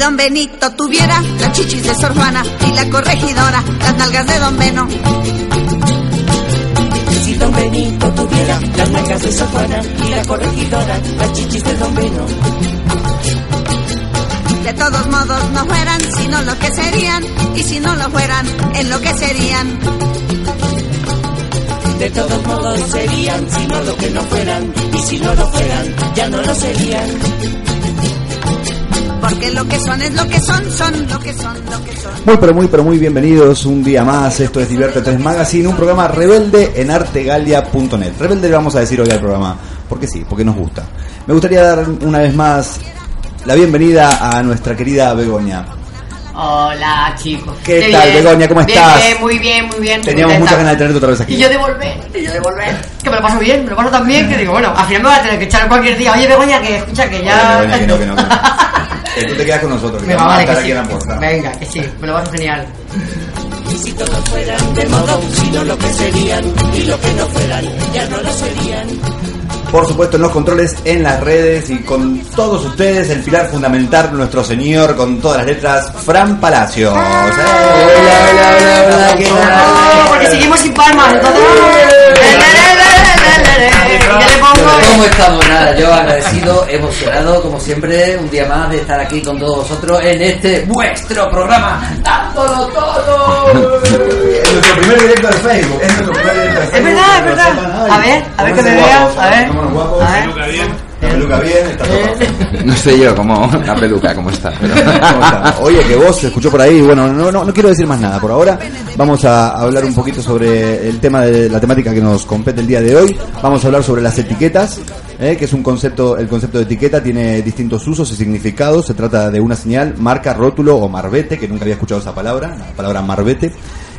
Don Benito tuviera las chichis de Sor Juana y la corregidora, las nalgas de don Beno. Si don Benito tuviera las nalgas de Sor Juana y la corregidora, las chichis de don Beno. De todos modos no fueran sino lo que serían, y si no lo fueran, en lo que serían. De todos modos serían, si no lo que no fueran, y si no lo fueran, ya no lo serían. Porque lo que son es lo que son, son lo que son, lo que son. Muy pero muy pero muy bienvenidos un día más. Esto es Divierte 3 Magazine, un programa rebelde en artegalia.net. Rebelde le vamos a decir hoy al programa, porque sí, porque nos gusta. Me gustaría dar una vez más la bienvenida a nuestra querida Begoña. Hola chicos. ¿Qué tal, bien. Begoña? ¿Cómo Bien, estás? bien, muy bien, muy bien. Teníamos muchas ganas de tenerte otra vez aquí. Y yo de volver, y yo de volver. Que me lo paso bien, me lo paso tan bien que digo, bueno, al final me voy a tener que echar cualquier día. Oye, Begoña, que escucha que ya. Begoña, que no, que no, que no. Tú te quedas con nosotros, que Venga, vamos a estar que aquí sí. en la puerta. Venga, que sí, me lo paso genial. Y si todos fueran de modo, sino lo que serían, y lo que no fueran, ya no lo serían. Por supuesto, en los controles, en las redes y con todos ustedes, el pilar fundamental, nuestro señor, con todas las letras, Fran Palacios. Hola, hola, hola, hola, ¿qué Oh, tal? porque seguimos sin palmas, entonces. ¿Qué le pongo? ¿Cómo estamos? Nada, yo agradecido, emocionado, como siempre, un día más de estar aquí con todos vosotros en este vuestro programa, dándolo todo. Es nuestro primer directo de Facebook. Es nuestro primer directo de Facebook. Es verdad, es verdad. A ver, a ver que me guapos, a ver. guapos. A ver. La peluca bien, está todo perfecto. No sé yo cómo la peluca, cómo está. Pero... ¿Cómo está? Oye, que vos se escuchó por ahí. Bueno, no, no, no quiero decir más nada. Por ahora vamos a hablar un poquito sobre el tema de la temática que nos compete el día de hoy. Vamos a hablar sobre las etiquetas, eh, que es un concepto. El concepto de etiqueta tiene distintos usos y significados. Se trata de una señal, marca, rótulo o marbete, que nunca había escuchado esa palabra, la palabra marbete,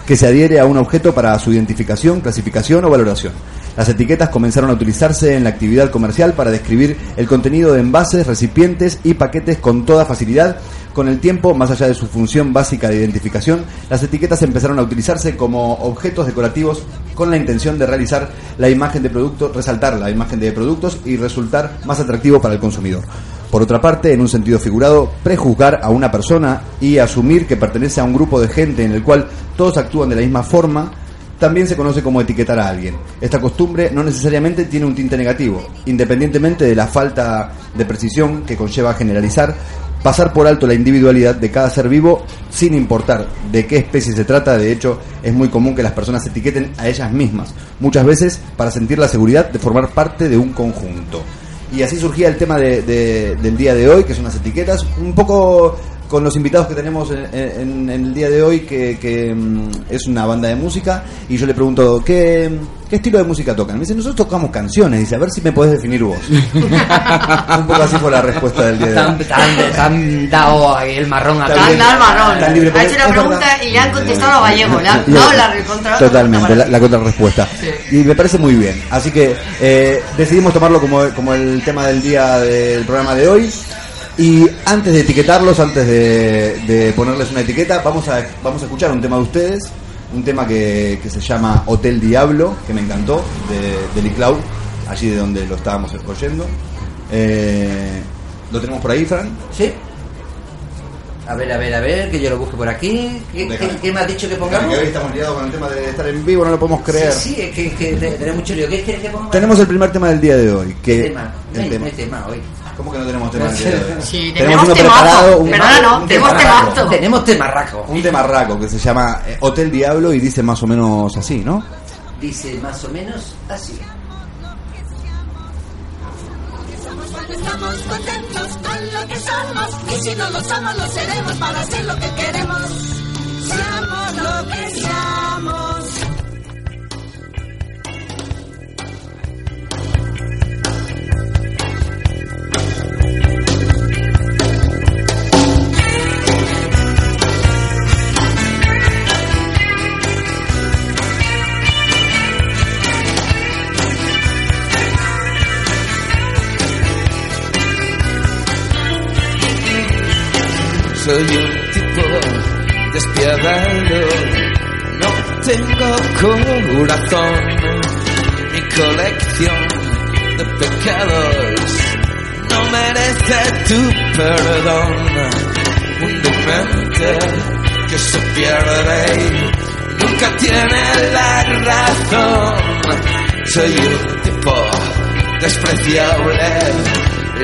que se adhiere a un objeto para su identificación, clasificación o valoración. Las etiquetas comenzaron a utilizarse en la actividad comercial para describir el contenido de envases, recipientes y paquetes con toda facilidad. Con el tiempo, más allá de su función básica de identificación, las etiquetas empezaron a utilizarse como objetos decorativos con la intención de realizar la imagen de producto, resaltar la imagen de productos y resultar más atractivo para el consumidor. Por otra parte, en un sentido figurado, prejuzgar a una persona y asumir que pertenece a un grupo de gente en el cual todos actúan de la misma forma, también se conoce como etiquetar a alguien. Esta costumbre no necesariamente tiene un tinte negativo, independientemente de la falta de precisión que conlleva generalizar, pasar por alto la individualidad de cada ser vivo sin importar de qué especie se trata, de hecho es muy común que las personas etiqueten a ellas mismas, muchas veces para sentir la seguridad de formar parte de un conjunto. Y así surgía el tema de- de- del día de hoy, que son las etiquetas, un poco con los invitados que tenemos en, en- en el día de hoy, que, que, mm, es una banda de música, y yo le pregunto, ¿qué, qué estilo de música tocan? Me dice, nosotros tocamos canciones, dice, a ver si me podés definir vos. un poco así fue la respuesta del día de Tan, hoy. tan, tan dado ahí el marrón acá. Bien. Anda al marrón. Tan libre, Ha hecho es pregunta verdad. y le han contestado a gallego. Le han dado la recontra. Totalmente, la, la contrarrespuesta. Y me parece muy bien. Así que eh, decidimos tomarlo como, como el tema del día del programa de hoy. Y antes de etiquetarlos, antes de, de ponerles una etiqueta, vamos a, vamos a escuchar un tema de ustedes. Un tema que, que se llama Hotel Diablo, que me encantó, de, de Lee Cloud, allí de donde lo estábamos oyendo. Eh, ¿Lo tenemos por ahí, Fran? Sí. A ver, a ver, a ver, que yo lo busque por aquí. ¿Qué, qué- qué me has dicho que pongamos? Que hoy estamos liados con el tema de estar en vivo, no lo podemos creer. Sí, sí, es que, es que te- tenemos mucho lío. ¿Qué quieres que pongamos? Tenemos el primer tema del día de hoy. ¿Qué Que tema? No el hay, tema. no hay tema hoy. ¿Cómo que no tenemos tema? Sí, Tenemos tenemos uno temazo. preparado, un- Perdona, no, un tenemos temarraco. temazo. Tenemos temarraco. Un temarraco que se llama eh, Hotel Diablo y dice más o menos así, ¿no? Dice más o menos así. Estamos contentos con lo que somos y si no lo somos lo seremos para hacer lo que queremos. Seamos lo que seamos. soy un tipo despiadado, no tengo corazón, Mi colección de pecados no merece tu perdón. Un demente que se pierde y nunca tiene la razón. Soy un tipo despreciable,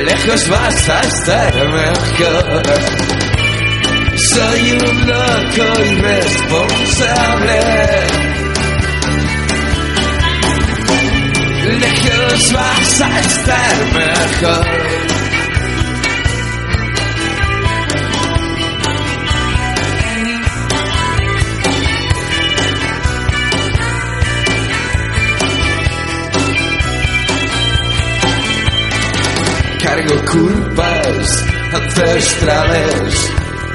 lejos vas a estar mejor. Soy un loco irresponsable. Lejos vas a estar mejor. Culpas ancestrales,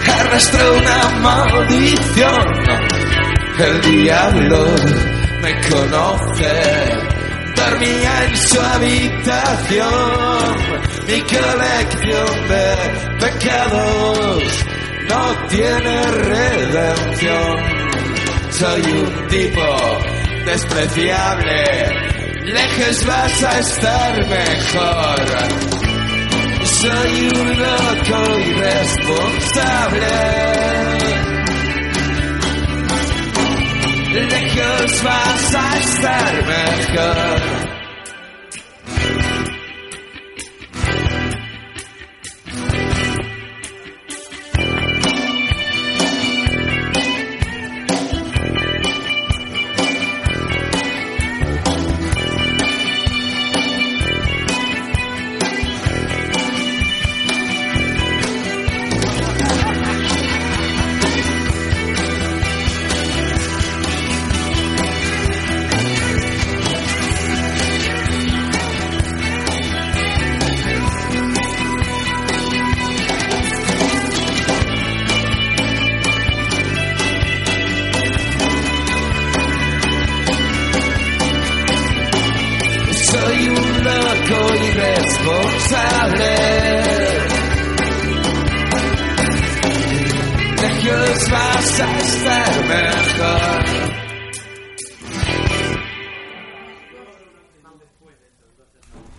arrastro una maldición. El diablo me conoce, dormía en su habitación. Mi colección de pecados no tiene redención. Soy un tipo despreciable, lejos vas a estar mejor. Soy un loco irresponsable. Lejos vas a estar mejor.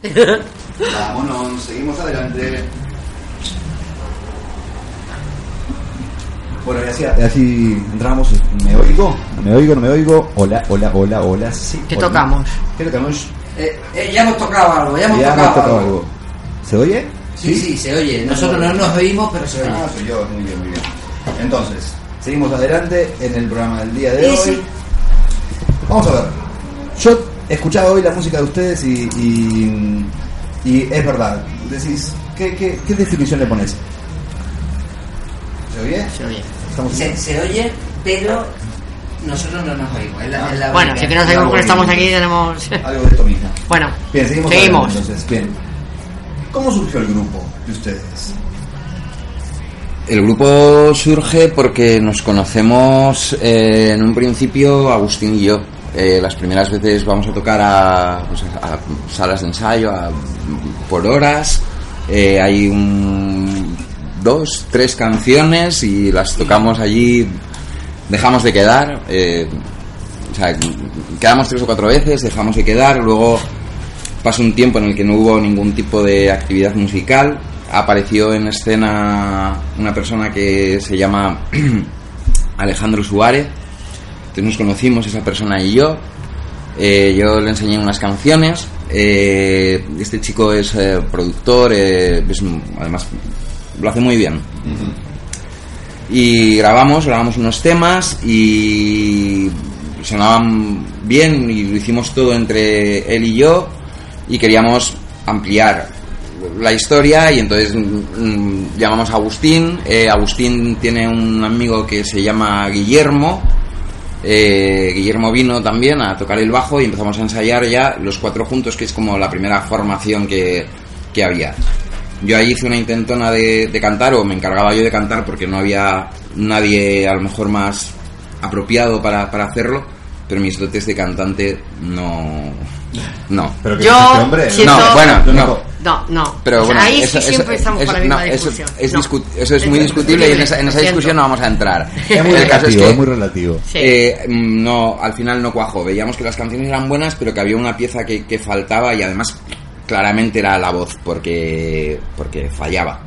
Vámonos, seguimos adelante. Bueno, y así, así entramos. ¿Me oigo? ¿Me oigo? ¿No me oigo? Hola, hola, hola, hola. Sí. ¿Qué hola. tocamos? ¿Qué tocamos? Eh, eh, ya hemos tocado algo, ya hemos Ya tocado, hemos tocado algo. algo. ¿Se oye? Sí, sí, se oye. Nosotros no nos oímos, pero se oye. Ah, soy yo, muy bien, muy bien. Entonces, seguimos adelante en el programa del día de hoy. sí. Vamos a ver. Yo he escuchado hoy la música de ustedes y, y, y es verdad. Decís, ¿qué, qué, qué definición le pones? ¿Se oye? Se oye. ¿Estamos Se, se oye, pero nosotros no nos oímos. es la- es la Bueno, única. si que no sabemos que estamos aquí, tenemos. Algo de esto mismo. Bueno, Bien, seguimos. seguimos. adelante, entonces, bien. ¿Cómo surgió el grupo de ustedes? El grupo surge porque nos conocemos eh, en un principio Agustín y yo. Eh, las primeras veces vamos a tocar a, pues, a salas de ensayo a- por horas. Eh, hay un, dos, tres canciones y las tocamos allí. Dejamos de quedar. eh, o sea, quedamos tres o cuatro veces, dejamos de quedar. Luego pasó un tiempo en el que no hubo ningún tipo de actividad musical. Apareció en escena una persona que se llama Alejandro Suárez. Entonces nos conocimos esa persona y yo. Eh, yo le enseñé unas canciones. Eh, este chico es eh, productor, es además lo hace muy bien. Y grabamos, grabamos unos temas y sonaban bien y lo hicimos todo entre él y yo y queríamos ampliar la historia y entonces mm, llamamos a Agustín. Agustín tiene un amigo que se llama Guillermo. Eh, Guillermo vino también a tocar el bajo y empezamos a ensayar ya los cuatro juntos, que es como la primera formación que, que había. Yo ahí hice una intentona de, de cantar, o me encargaba yo de cantar porque no había nadie a lo mejor más apropiado para, para hacerlo, pero mis dotes de cantante no. No. ¿Pero Yo este hombre? siento- No, bueno, no. No, no. Pero O sea, bueno, ahí eso, sí eso- siempre estamos eso- con la misma no, eso, discusión. es No. discu- eso es muy discutible y en esa, en esa discusión no vamos a entrar. Es muy El caso es relativo, que, es muy relativo. Sí. eh, mm, no, al final no cuajó. Veíamos que las canciones eran buenas, pero que había una pieza que, que faltaba y además claramente era la voz, porque, porque fallaba.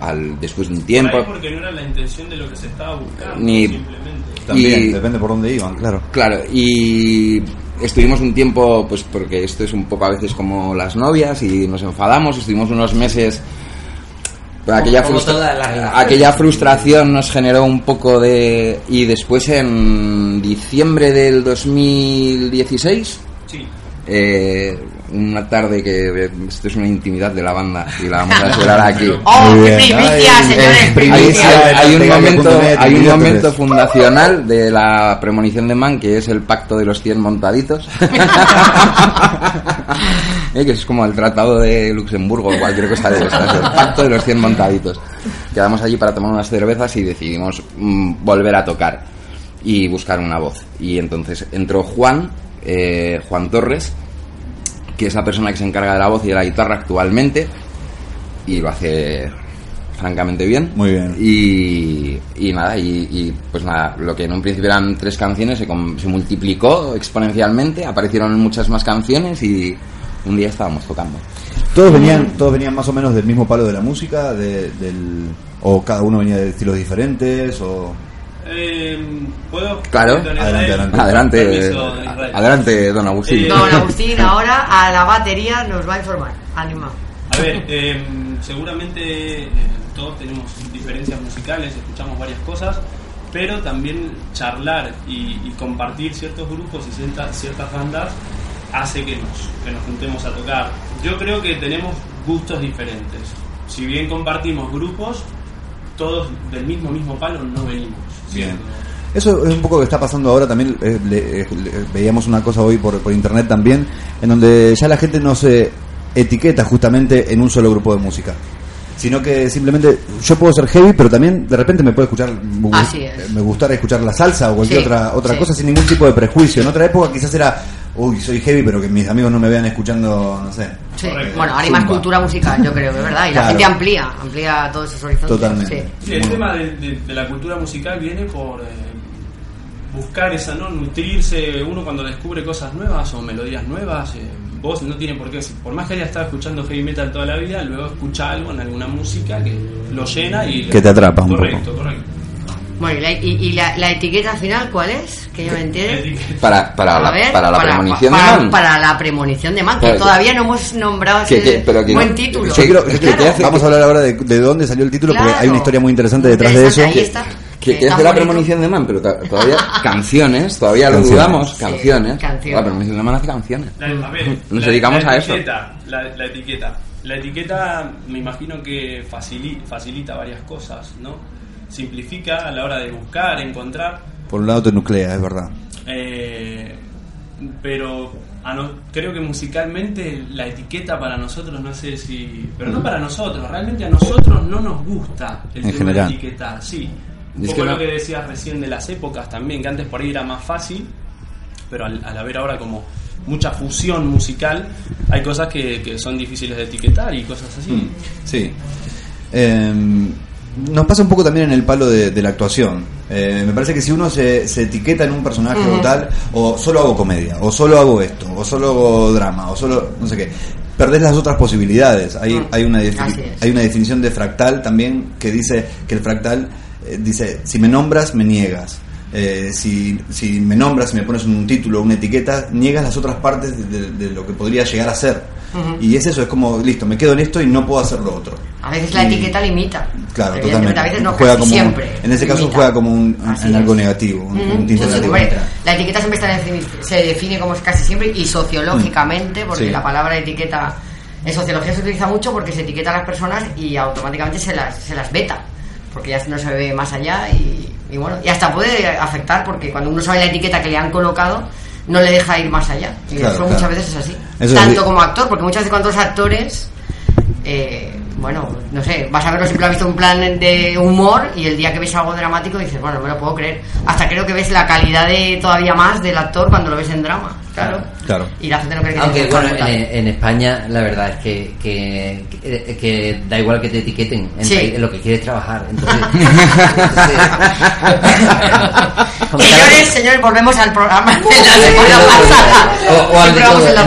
Al- después de un tiempo. Por porque no era la intención de lo que se estaba buscando, Ni- simplemente. También, Y- depende por dónde iban, claro. Claro, y estuvimos un tiempo, pues porque esto es un poco a veces como las novias y nos enfadamos, estuvimos unos meses... pero Aquella, frustra- relaciones. aquella frustración nos generó un poco de... Y después en diciembre del 2016, Sí. eh, una tarde que... Esto es una intimidad de la banda y la vamos a desvelar aquí. ¡Oh, qué primicia, señores! eh, Hay, primicia! hay- hay un momento, hay un momento fundacional de la premonición de Mann que es el pacto de los 100 montaditos. Eh, que es como el tratado de Luxemburgo o cualquier cosa de estas. El pacto de los 100 montaditos. Quedamos allí para tomar unas cervezas y decidimos mm, volver a tocar y buscar una voz. Y entonces entró Juan, eh, Juan Torres, que es la persona que se encarga de la voz y de la guitarra actualmente y lo hace francamente bien. Muy bien. Y, y nada, y, y, pues nada, lo que en un principio eran tres canciones se, se multiplicó exponencialmente, aparecieron muchas más canciones y un día estábamos tocando. Todos venían, todos venían más o menos del mismo palo de la música, de- del, o cada uno venía de estilos diferentes, o Eh, ¿Puedo? Claro. Adelante, adelante. Adelante, Permiso, de Israel. adelante, don Agustín. Eh, Don Agustín ahora a la batería nos va a informar. Ánimo. A ver, eh, seguramente eh, todos tenemos diferencias musicales, escuchamos varias cosas, pero también charlar y, y compartir ciertos grupos y ciertas, ciertas bandas hace que nos, que nos juntemos a tocar. Yo creo que tenemos gustos diferentes. Si bien compartimos grupos, todos del mismo mismo palo no venimos. Bien. Eso es un poco lo que está pasando ahora también. eh, le- eh, le- veíamos una cosa hoy por, por internet también, en donde ya la gente no se etiqueta justamente en un solo grupo de música. Sino que simplemente yo puedo ser heavy, pero también de repente me puede escuchar, me, es. me gustar escuchar la salsa o cualquier Sí, otra otra sí. cosa sin ningún tipo de prejuicio. En otra época quizás era, uy, soy heavy, pero que mis amigos no me vean escuchando, no sé. Sí. Correcto. Bueno, ahora hay más cultura musical, yo creo, es verdad. Y la gente amplía, amplía todos esos horizontes. Totalmente. Sí. Sí, el tema de, de- de la cultura musical viene por eh, buscar esa, ¿no? Nutrirse uno cuando descubre cosas nuevas o melodías nuevas. eh, vos no tiene por qué, por más que haya estado escuchando heavy metal toda la vida, luego escucha algo en alguna música que lo llena y... Que te atrapa un correcto, Correcto, Bueno, ¿y, la, y- y la, la etiqueta final cuál es? Que yo me entere. Para, para, la, ver, para la premonición para, de Mann. para la premonición de Man, que Claro, todavía no hemos nombrado que- ese que- pero que buen no- título. Vamos a hablar ahora de, de dónde salió el título, porque Claro. hay una historia muy interesante detrás de eso. Ahí está. Que, que es de la premonición de Man, pero todavía canciones, todavía lo Canciones. dudamos, Sí, canciones. canciones. La premonición de Man hace canciones. La- a ver, Nos la- dedicamos la a eso. etiqueta, La, la etiqueta. La etiqueta me imagino que facili- facilita varias cosas, ¿no? Simplifica a la hora de buscar, encontrar, Por un lado te nuclea, es verdad. eh, pero a no- creo que musicalmente la etiqueta para nosotros, no sé si... Pero no para nosotros, realmente a nosotros no nos gusta el En tema general. de etiquetar, sí. Un Es poco que lo que decías recién de las épocas también, que antes por ahí era más fácil, pero al, al haber ahora como mucha fusión musical, hay cosas que, que son difíciles de etiquetar y cosas así. Sí. Eh, nos pasa un poco también en el palo de, de la actuación. Eh, me parece que si uno se, se etiqueta en un personaje o tal, o solo hago comedia, o solo hago esto, o solo hago drama, o solo no sé qué, perdés las otras posibilidades. Hay, Mm. hay, una, hay una definición de fractal también que dice que el fractal eh, dice, si me nombras, me niegas. Eh, si, si me nombras, si me pones un título, una etiqueta, niegas las otras partes de, de- de lo que podría llegar a ser. Ujú. Y es eso, es como, listo, me quedo en esto y no puedo hacer lo otro. A veces la Y- etiqueta limita. Claro, totalmente. A veces no, juega como, siempre. En ese caso limita. juega como un, algo negativo, un, Ujú. un tinte Sí, sí, negativo. la etiqueta siempre está defini- se define como es casi siempre y sociológicamente, porque Sí. la palabra etiqueta en sociología se utiliza mucho porque se etiqueta a las personas y automáticamente se las, se las veta, porque ya no se ve más allá y, y bueno, y hasta puede afectar porque cuando uno sabe la etiqueta que le han colocado, no le deja ir más allá. Y Claro, eso claro. muchas veces es así. Eso Tanto como actor, porque muchas veces cuando los actores eh, bueno, no sé, vas a verlo siempre has visto un plan de humor y el día que ves algo dramático dices, bueno, no me lo puedo creer. Hasta creo que ves la calidad de todavía más del actor cuando lo ves en drama. Claro. Claro. Y la gente no cree que Aunque bueno, en, en España la verdad es que, que, que, que da igual que te etiqueten en, Sí. en lo que quieres trabajar. Entonces, Señores, señores, volvemos al programa de la semana pasada. o, o al en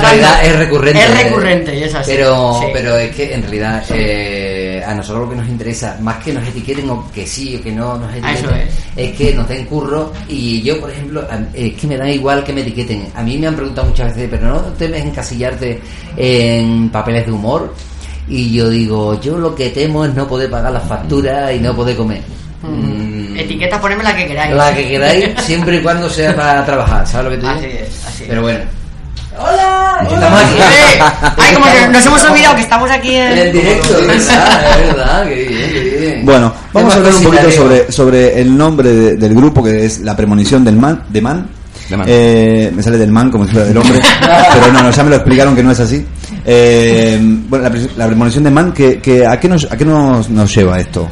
realidad es recurrente. Es recurrente, y es así. Pero, Sí. pero es que en realidad eh, a nosotros lo que nos interesa, más que nos etiqueten o que sí o que no nos Ah, etiqueten, es. que nos den curro. Y yo, por ejemplo, es que me da igual que me etiqueten. A mí me han preguntado muchas veces, pero no temes encasillarte en papeles de humor. Y yo digo, yo lo que temo es no poder pagar las facturas y no poder comer. Mm, Etiqueta, ponedme la que queráis. la que queráis, siempre y cuando sea para trabajar, ¿sabes lo que te digo? Así es, así es. Pero bueno. ¡Hola! Aquí. Eh, Ay, como que nos hemos olvidado que estamos aquí en, En el directo, es verdad, es verdad, qué bien, qué bien. Bueno, vamos a hablar un poquito sobre, sobre el nombre de- del grupo que es La Premonición del Man, de Man. De Man. Eh, me sale del man como si fuera del hombre, pero no, no, ya me lo explicaron que no es así. Eh, bueno, la, pre- la premonición de Man, que, que, ¿a qué, nos, a qué nos, nos lleva esto?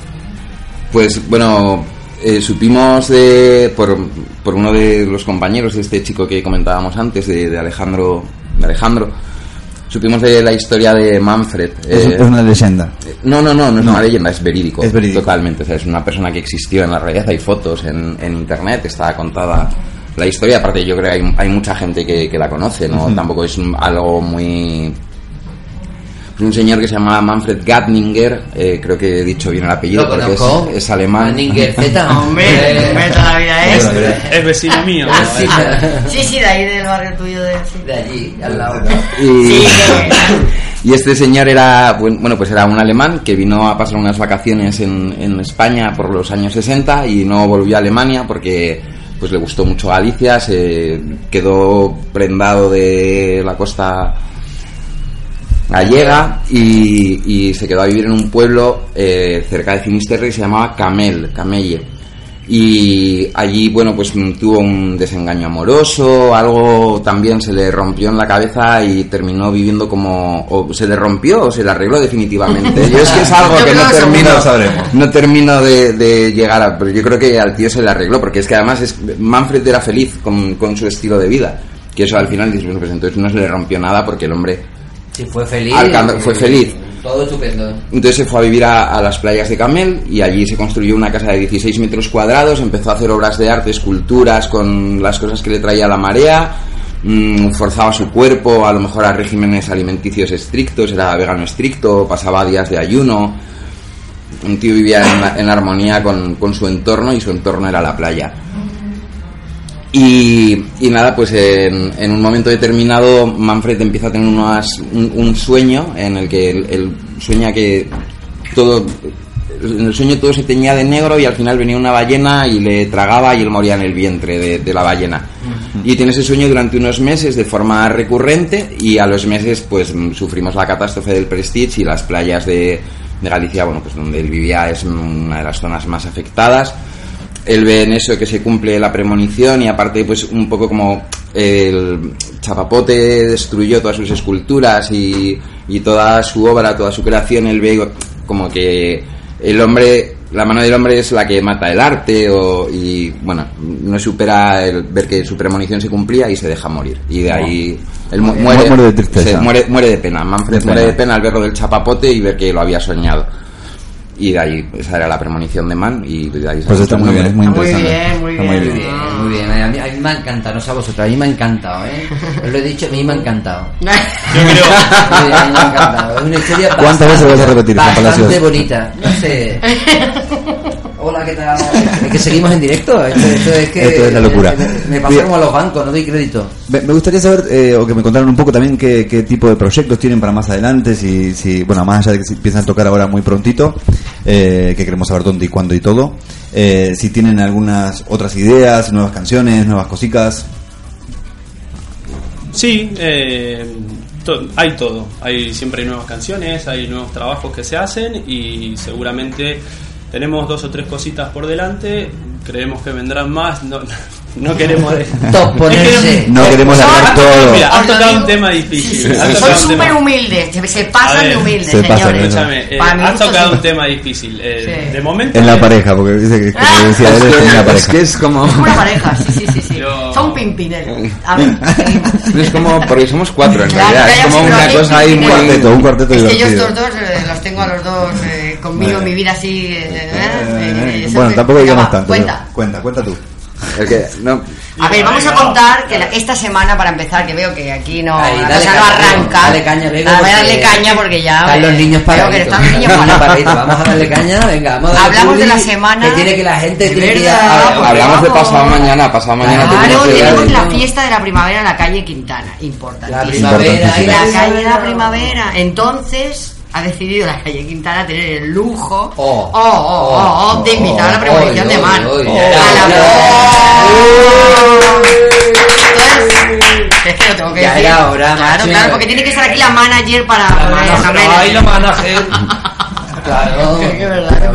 Pues bueno, eh, supimos de, por, por uno de los compañeros de este chico que comentábamos antes, de, de Alejandro, de Alejandro, supimos de la historia de Manfred. Es, eh, es una leyenda. no, no, no, no es No. una leyenda, es verídico. Es verídico. Totalmente. O sea, es una persona que existió en la realidad. Hay fotos en, en internet, está contada la historia. Aparte, yo creo que hay, hay mucha gente que, que la conoce, ¿no? Tampoco es algo muy. Es un señor que se llama Manfred Gatninger, eh, creo que he dicho bien el apellido porque es, es alemán. Gatninger Z. Hombre, toda la vida es. Es vecino mío. Sí, Sí, sí, de ahí del barrio tuyo de. De allí, al lado. Y, Sí, y este señor era, buen- bueno, pues era un alemán que vino a pasar unas vacaciones en, en España por los años 60 y no volvió a Alemania porque pues le gustó mucho Galicia, se quedó prendado de la costa gallega y, y se quedó a vivir en un pueblo eh, cerca de Finisterre que se llamaba Camel, Camelle. Y allí, bueno, pues tuvo un desengaño amoroso, algo también se le rompió en la cabeza y terminó viviendo como... o se le rompió o se le arregló definitivamente. Yo es que es algo que no termino, no termino de, de llegar a... Pero yo creo que al tío se le arregló, porque es que además es, Manfred era feliz con, con su estilo de vida. Que eso al final pues entonces no se le rompió nada porque el hombre Sí, fue feliz. Alcántara- fue feliz. Todo estupendo. entonces se fue a vivir a, a las playas de Camel y allí se construyó una casa de 16 metros cuadrados, empezó a hacer obras de arte, esculturas con las cosas que le traía la marea, mm, forzaba su cuerpo a lo mejor a regímenes alimenticios estrictos, era vegano estricto, pasaba días de ayuno. Un tío vivía en, en armonía con, con su entorno y su entorno era la playa. Y, y nada, pues en, en un momento determinado Manfred empieza a tener unas- un, un sueño en el que él, él sueña que todo, en el sueño todo se teñía de negro y al final venía una ballena y le tragaba y él moría en el vientre de, de la ballena. Y tiene ese sueño durante unos meses de forma recurrente y a los meses pues sufrimos la catástrofe del Prestige y las playas de, de Galicia, bueno, pues donde él vivía es una de las zonas más afectadas él ve en eso que se cumple la premonición y aparte pues un poco como el chapapote destruyó todas sus esculturas y, y toda su obra, toda su creación, él ve como que el hombre, la mano del hombre es la que mata el arte o, y bueno, no supera el ver que su premonición se cumplía y se deja morir. Y de ahí él mu- muere, Muere de tristeza. se muere, muere de pena. Manfred De muere pena. de pena al verlo del chapapote y ver que lo había soñado. Y de ahí, esa era la premonición de Man y de ahí Pues está muy bien, es muy Está muy interesante. bien, muy bien. Muy bien, muy bien. A mí, a mí me ha encantado, no sé a vosotros, a mí me ha encantado, ¿eh? Os lo he dicho, a mí me ha encantado. Yo creo. A mí me ha encantado. Es una historia ¿Cuántas bastante- veces lo vas a repetir, Juan Bastante bonita. No sé. Hola, ¿qué tal? Es que seguimos en directo. Esto, esto es que. Esto es la locura. Me pasa Bien. como a los bancos, no doy crédito. Me, me gustaría saber, eh, o que me contaran un poco también qué, qué tipo de proyectos tienen para más adelante, si, si bueno, más allá de que se empiezan a tocar ahora muy prontito, eh, que queremos saber dónde y cuándo y todo, eh, si tienen algunas otras ideas, nuevas canciones, nuevas cositas. Sí, eh, to- hay todo. Hay siempre hay nuevas canciones, hay nuevos trabajos que se hacen y seguramente tenemos dos o tres cositas por delante. Creemos que vendrán más. No, No queremos. Top ponerse. No queremos largar todo. Mira, has tocado un tema difícil. Sí, sí, Has sí. tocado Son súper humildes, se, pasan ver, de humildes, se pasan, señores. Eh, has mucho tocado sí. un tema difícil. Eh, Sí. De momento. En la eh, pareja, porque dice que como decía él, es en la es pareja. que es como Es una pareja, sí, sí, sí. sí. Yo- Son pimpineros. A ver, seguimos. es como porque somos cuatro en realidad es como una cosa ahí Un cuarteto, un cuarteto Es que yo estos dos eh, los tengo a los dos eh, conmigo en mi vida así. eh, eh, Eh, eh, bueno, tampoco venga, digamos tanto. Cuenta. pero- Cuenta, cuenta tú. el que no A ver, vamos a contar que la- esta semana, para empezar, que veo que aquí no, Ahí, la dale cosa no caña, arranca. dale caña, Bego, Ah, voy a porque darle caña porque ya. Están los niños veo que están los niños paraditos. Vamos a darle caña, venga, vamos a darle Hablamos de la semana- Que tiene que la gente De tiene que ir verdad, a- porque hablamos de vamos. pasado mañana pasado mañana Claro, tenemos que tenemos ver- la fiesta de la primavera en la calle Quintana, importante. La primavera la calle de la primavera. Entonces ha decidido la calle Quintana tener el lujo Oh. oh, oh, oh, oh, de invitar a la premonición oh, de oh, oh. Entonces, es que lo tengo que Ya decir. era hora, Claro, macho. claro, porque tiene que estar aquí la manager para La manager, ay, la manager. Claro. Que es verdad,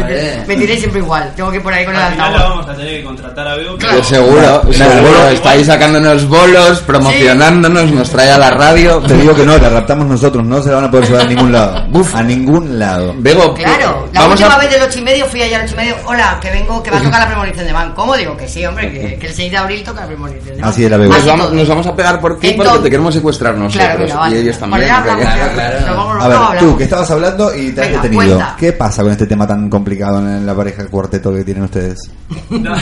me, tiene siempre igual. Tengo que ir por ahí con el final altavoz. vamos a tener que contratar a Bego. Claro. Seguro, Claro. seguro, Claro. estáis sacándonos bolos, promocionándonos, nos trae a la radio. Te digo que no, la raptamos nosotros, no se la van a poder llevar a ningún lado. A ningún lado. Bego, Claro, la vamos última a... vez del ocho y medio fui allá al ocho y medio. Hola, que vengo, que va a tocar la premonición de Man. ¿Cómo digo? Que sí, hombre, que, que el 6 de abril toca la premonición de Man. Así era, Bego. Nos vamos, todo. nos vamos a pegar por ti porque te queremos secuestrar nosotros Claro, venga, vale. y ellos también. Vale, ya Claro, ya. claro. Nos vamos, A ver, no, tú que estabas hablando y te has detenido. cuenta. ¿Qué pasa con este tema tan complicado en la pareja cuarteto que tienen ustedes? No,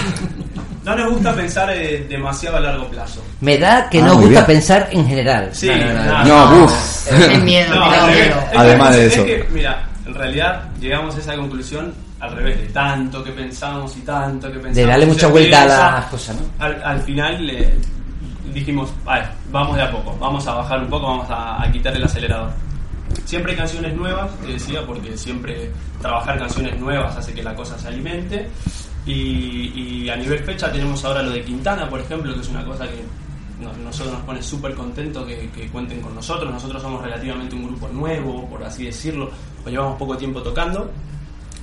no nos gusta pensar eh, demasiado a largo plazo. Me da que Ah, nos muy gusta bien. pensar en general. Sí, No, no, no, no. No, uff. Miedo, No, es es Además de es eso. que, mira, en realidad llegamos a esa conclusión al revés, de tanto que pensamos y tanto que pensamos. De darle mucha vuelta a las cosas, ¿no? Al, al final le dijimos, vale, vamos de a poco, vamos a bajar un poco, vamos a, a quitar el acelerador. Siempre hay canciones nuevas, te decía, porque siempre trabajar canciones nuevas hace que la cosa se alimente. Y, y a nivel fecha tenemos ahora lo de Quintana, por ejemplo, que es una cosa que no- nosotros nos pone súper contentos que, cuenten con nosotros. Nosotros somos relativamente un grupo nuevo, por así decirlo, o llevamos poco tiempo tocando.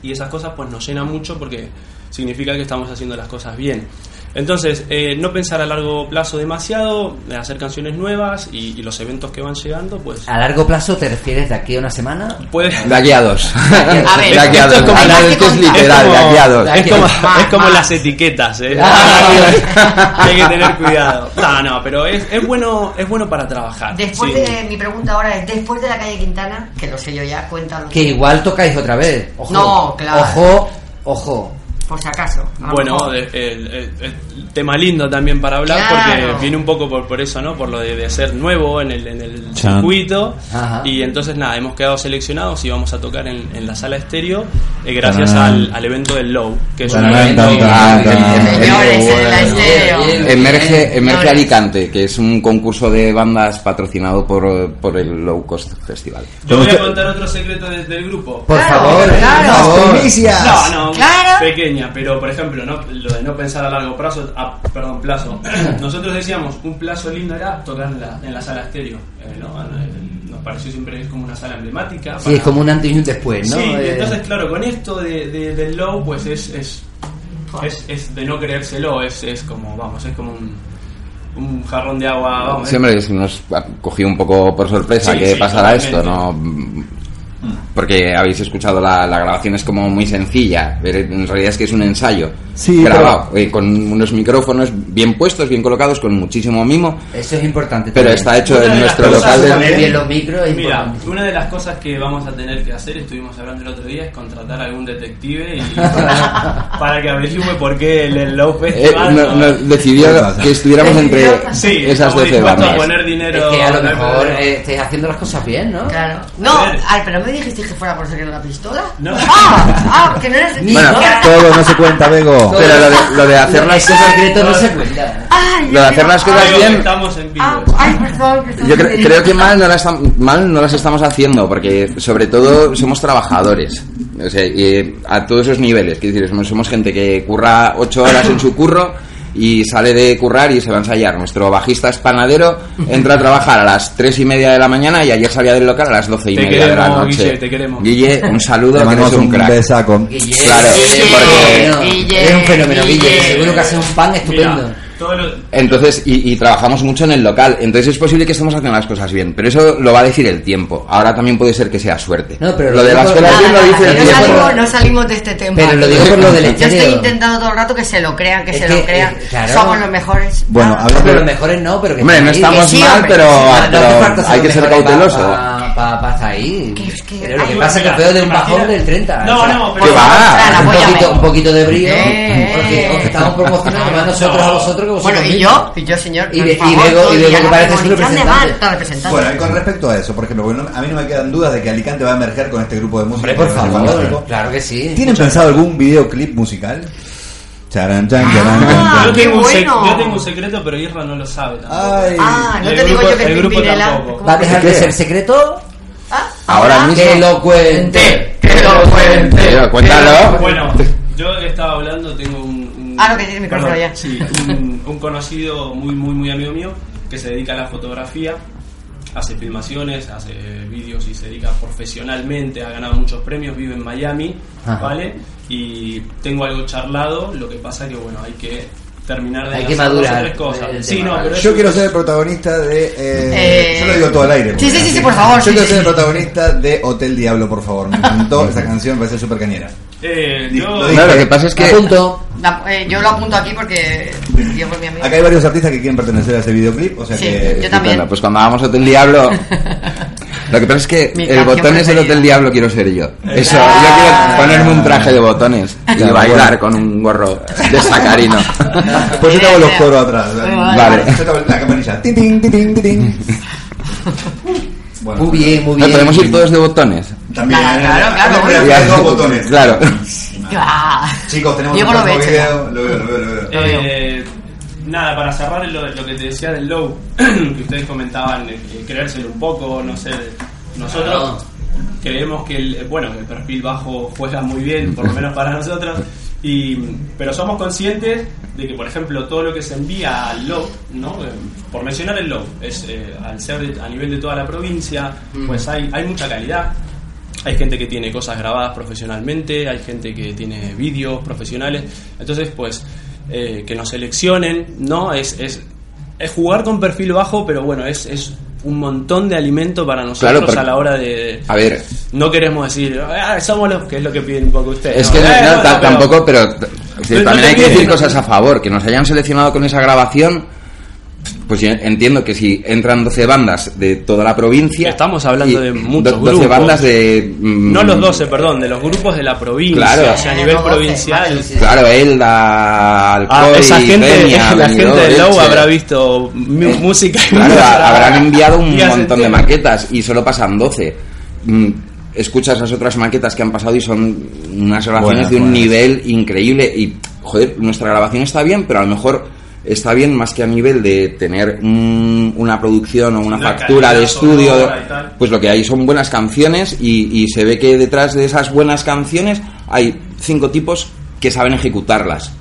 Y esas cosas pues nos llenan mucho porque significa que estamos haciendo las cosas bien. Entonces, eh, no pensar a largo plazo demasiado, hacer canciones nuevas y, y los eventos que van llegando, pues A largo plazo te refieres de aquí a una semana. puede... De aquí a dos. A ver, de aquí a esto dos. es como- es es de aquí a dos. Es como, es las etiquetas, ¿eh? Ah, Hay que tener cuidado. No, no, pero es, es bueno es bueno para trabajar. Después sí. de mi pregunta ahora es después de la calle Quintana, que lo sé yo ya, cuéntalo. Que igual tocáis otra vez. Ojo. No, claro. Ojo, ojo. Por si acaso. Bueno, de- el, el- el tema lindo también para hablar Claro. porque viene un poco por, por eso, ¿no? Por lo de, de ser nuevo en el, en el circuito. Ajá. Y entonces, nada, hemos quedado seleccionados y vamos a tocar en, en la sala estéreo eh, gracias al, al evento del Low, que es un evento... bien. Emerge, emerge. Alicante, que es un concurso de bandas patrocinado por, por el Low Cost Festival. Yo voy a contar otro secreto de- del grupo. Por Claro, favor, claro. por favor. ¡Primicias! No, no, Claro. Pero por ejemplo, no, lo de no pensar a largo plazo, a, perdón, plazo. Nosotros decíamos, un plazo lindo era tocar en la, en la sala estéreo. eh, ¿no? Eh, Nos pareció siempre que es como una sala emblemática. Sí, para- es como un antes y un después, ¿no? Sí, Eh, entonces, claro, con esto de, de- del low, pues es, es, es, es de no creérselo, es, es como, vamos, es como un, un jarrón de agua, vamos. Siempre es- nos ha cogido un poco por sorpresa Sí, que sí, pasara esto. ¿no? Porque habéis escuchado la, la grabación es como muy sencilla, pero en realidad es que es un ensayo Sí, grabado eh, con unos micrófonos bien puestos, bien colocados, con muchísimo mimo, Eso es importante. pero también. está hecho Una en nuestro local de... Bien los micros es Mira, importante. una de las cosas que vamos a tener que hacer, estuvimos hablando el otro día, es contratar a algún detective y para que averigüe por qué el, el Low Eh, Festival no- no, decidió que estuviéramos entre Sí, esas estamos 12 dispuestos a bandas. poner dinero. Es que a lo mejor eh, estáis haciendo las cosas bien, ¿no? Claro. No, A ver. ay, pero no me dijiste que fuera por sacar la pistola. No. Ah, ah, que no eres. Ni- Bueno, Ah, Todo no se cuenta, Bego. Pero lo de, lo de hacer las cosas... secreto no se cuenta. ay, Lo de hacer las cosas que bien... Estamos en vivo. Ah, ay, perdón. que Yo cre- creo que mal no, las mal no las estamos haciendo, porque sobre todo somos trabajadores. O sea, y a todos esos niveles. Quiero decir, somos, somos gente que curra ocho horas en su curro y sale de currar y se va a ensayar. Nuestro bajista es panadero, entra a trabajar a las tres y media de la mañana y ayer salía del local a las doce y Te media de la noche. Guille, te queremos. Guille, un saludo, Le que eres mandamos un un crack. besaco. Guille, Claro, Guille, porque- Guille, eres un fenómeno, Guille. Guille. Seguro que hace un pan estupendo. Entonces, y, y trabajamos mucho en el local. Entonces es posible que estemos haciendo las cosas bien. Pero eso lo va a decir el tiempo. Ahora también puede ser que sea suerte. No, pero lo lo de las cosas bien lo dice el no, tiempo. salimos, no salimos de este tema. Pero lo digo por lo del Yo estoy intentando todo el rato que se lo crean, que Es se que, lo crean. eh, claro. Somos los mejores. Bueno, Ah, Pero de- los mejores no, pero que Hombre, no estamos sí, mal, hombre, pero, sí, no hay que ser cauteloso. Pa- pa estar ahí. Que es que pero lo que pasa es que feo de un bajón del 30. No, o sea, no, pero- ¿Qué va? Un, poquito, un poquito de brío. Eh, porque eh. os estamos promocionando más nosotros a vosotros que vosotros. Bueno, y yo, y yo, señor. Y de- y favor, luego- y luego que premonición de representante. Bueno, y con respecto a eso, por ejemplo, no- a mí no me quedan dudas de que Alicante va a emerger con este grupo de música. Hombre, por que favor, claro que sí. ¿Tienen pensado algún videoclip musical? Charan, chan, charan, Ah, chan, yo, chan. qué tengo un sec- bueno. yo tengo un secreto, pero Irra no lo sabe. tampoco. Ay. Ah, no el te digo grupo- yo que el grupo tampoco. ¿cómo ¿Va a que- dejar de ser secreto? Ah, Ahora mismo. Que lo cuente. Que lo cuente. Cuéntalo. Bueno, yo estaba hablando, tengo un... un- Ah, no, que tiene micrófono perdón, ya. Sí, un, un conocido muy, muy, muy amigo mío que se dedica a la fotografía, hace filmaciones, hace vídeos y se dedica profesionalmente, ha ganado muchos premios, vive en Miami, Ajá. ¿vale? Y tengo algo charlado, lo que pasa que, bueno, hay que terminar de Hay que madurar tres cosas. el Sí, no, Yo es- quiero ser el protagonista de. eh, Eh, yo lo digo todo al aire. sí, sí, sí, sí, por favor, Yo sí, quiero sí, ser el protagonista de Hotel Diablo, por favor. Me encantó esa canción, parece súper cañera. Eh, yo... Lo No, lo que pasa es que. Apunto. La- eh, yo lo apunto aquí porque Diego es mi amigo. Acá hay varios artistas que quieren pertenecer a ese videoclip, o sea Sí, que. yo también. Bueno, pues cuando hagamos Hotel Diablo. Lo que pasa es que Mi el botón es el. Hotel Diablo, quiero ser yo. Eso, Ah. yo quiero ponerme un traje de botones y Claro, bailar bueno. con un gorro de sacarino. Pues yo te hago los coros atrás. Vale. Bueno, Muy bien, muy ¿No bien. podemos ir todos de botones? También. Claro, eh, claro, claro, bueno. botones. Claro. Ah. Chicos, tenemos Diego un lo ve, video. Lo veo, lo veo, lo veo. Eh, nada, para cerrar lo, lo que te decía del low, que ustedes comentaban, eh, creérselo un poco, no sé, nosotros creemos que el, eh, bueno, que el perfil bajo juega muy bien, por lo menos para nosotros, y, pero somos conscientes de que, por ejemplo, todo lo que se envía al low, ¿no? Eh, por mencionar el low, es, eh, al ser de- a nivel de toda la provincia, pues hay, hay mucha calidad. Hay gente que tiene cosas grabadas profesionalmente, hay gente que tiene vídeos profesionales. Entonces, pues, eh, que nos seleccionen, ¿no? Es, es, es jugar con perfil bajo, pero bueno, es, es un montón de alimento para nosotros Claro, a la hora de... A ver, No queremos decir, "Ah, somos los que es lo que piden un poco ustedes. es ¿no? que no, Eh, no, no, ta- pero- tampoco, pero también hay que decir cosas a favor. Que nos hayan seleccionado con esa grabación, pues yo entiendo que si entran 12 bandas de toda la provincia. Estamos hablando de muchos 12 grupos. bandas de. mm, No los 12, perdón, de los grupos de la provincia, Claro. o sea, a nivel Los 12, provincial. Claro, Elda, Alcoy, Ah, esa gente, Peña, la gente de Low habrá visto mu- música. y Claro, habrán enviado un montón de maquetas y solo pasan 12. Mm, Escuchas las otras maquetas que han pasado y son unas grabaciones de un nivel increíble. Y, joder, nuestra grabación está bien, pero a lo mejor está bien más que a nivel de tener un- una producción o una factura de estudio. Pues lo que hay son buenas canciones y, y se ve que detrás de esas buenas canciones hay cinco tipos que saben ejecutarlas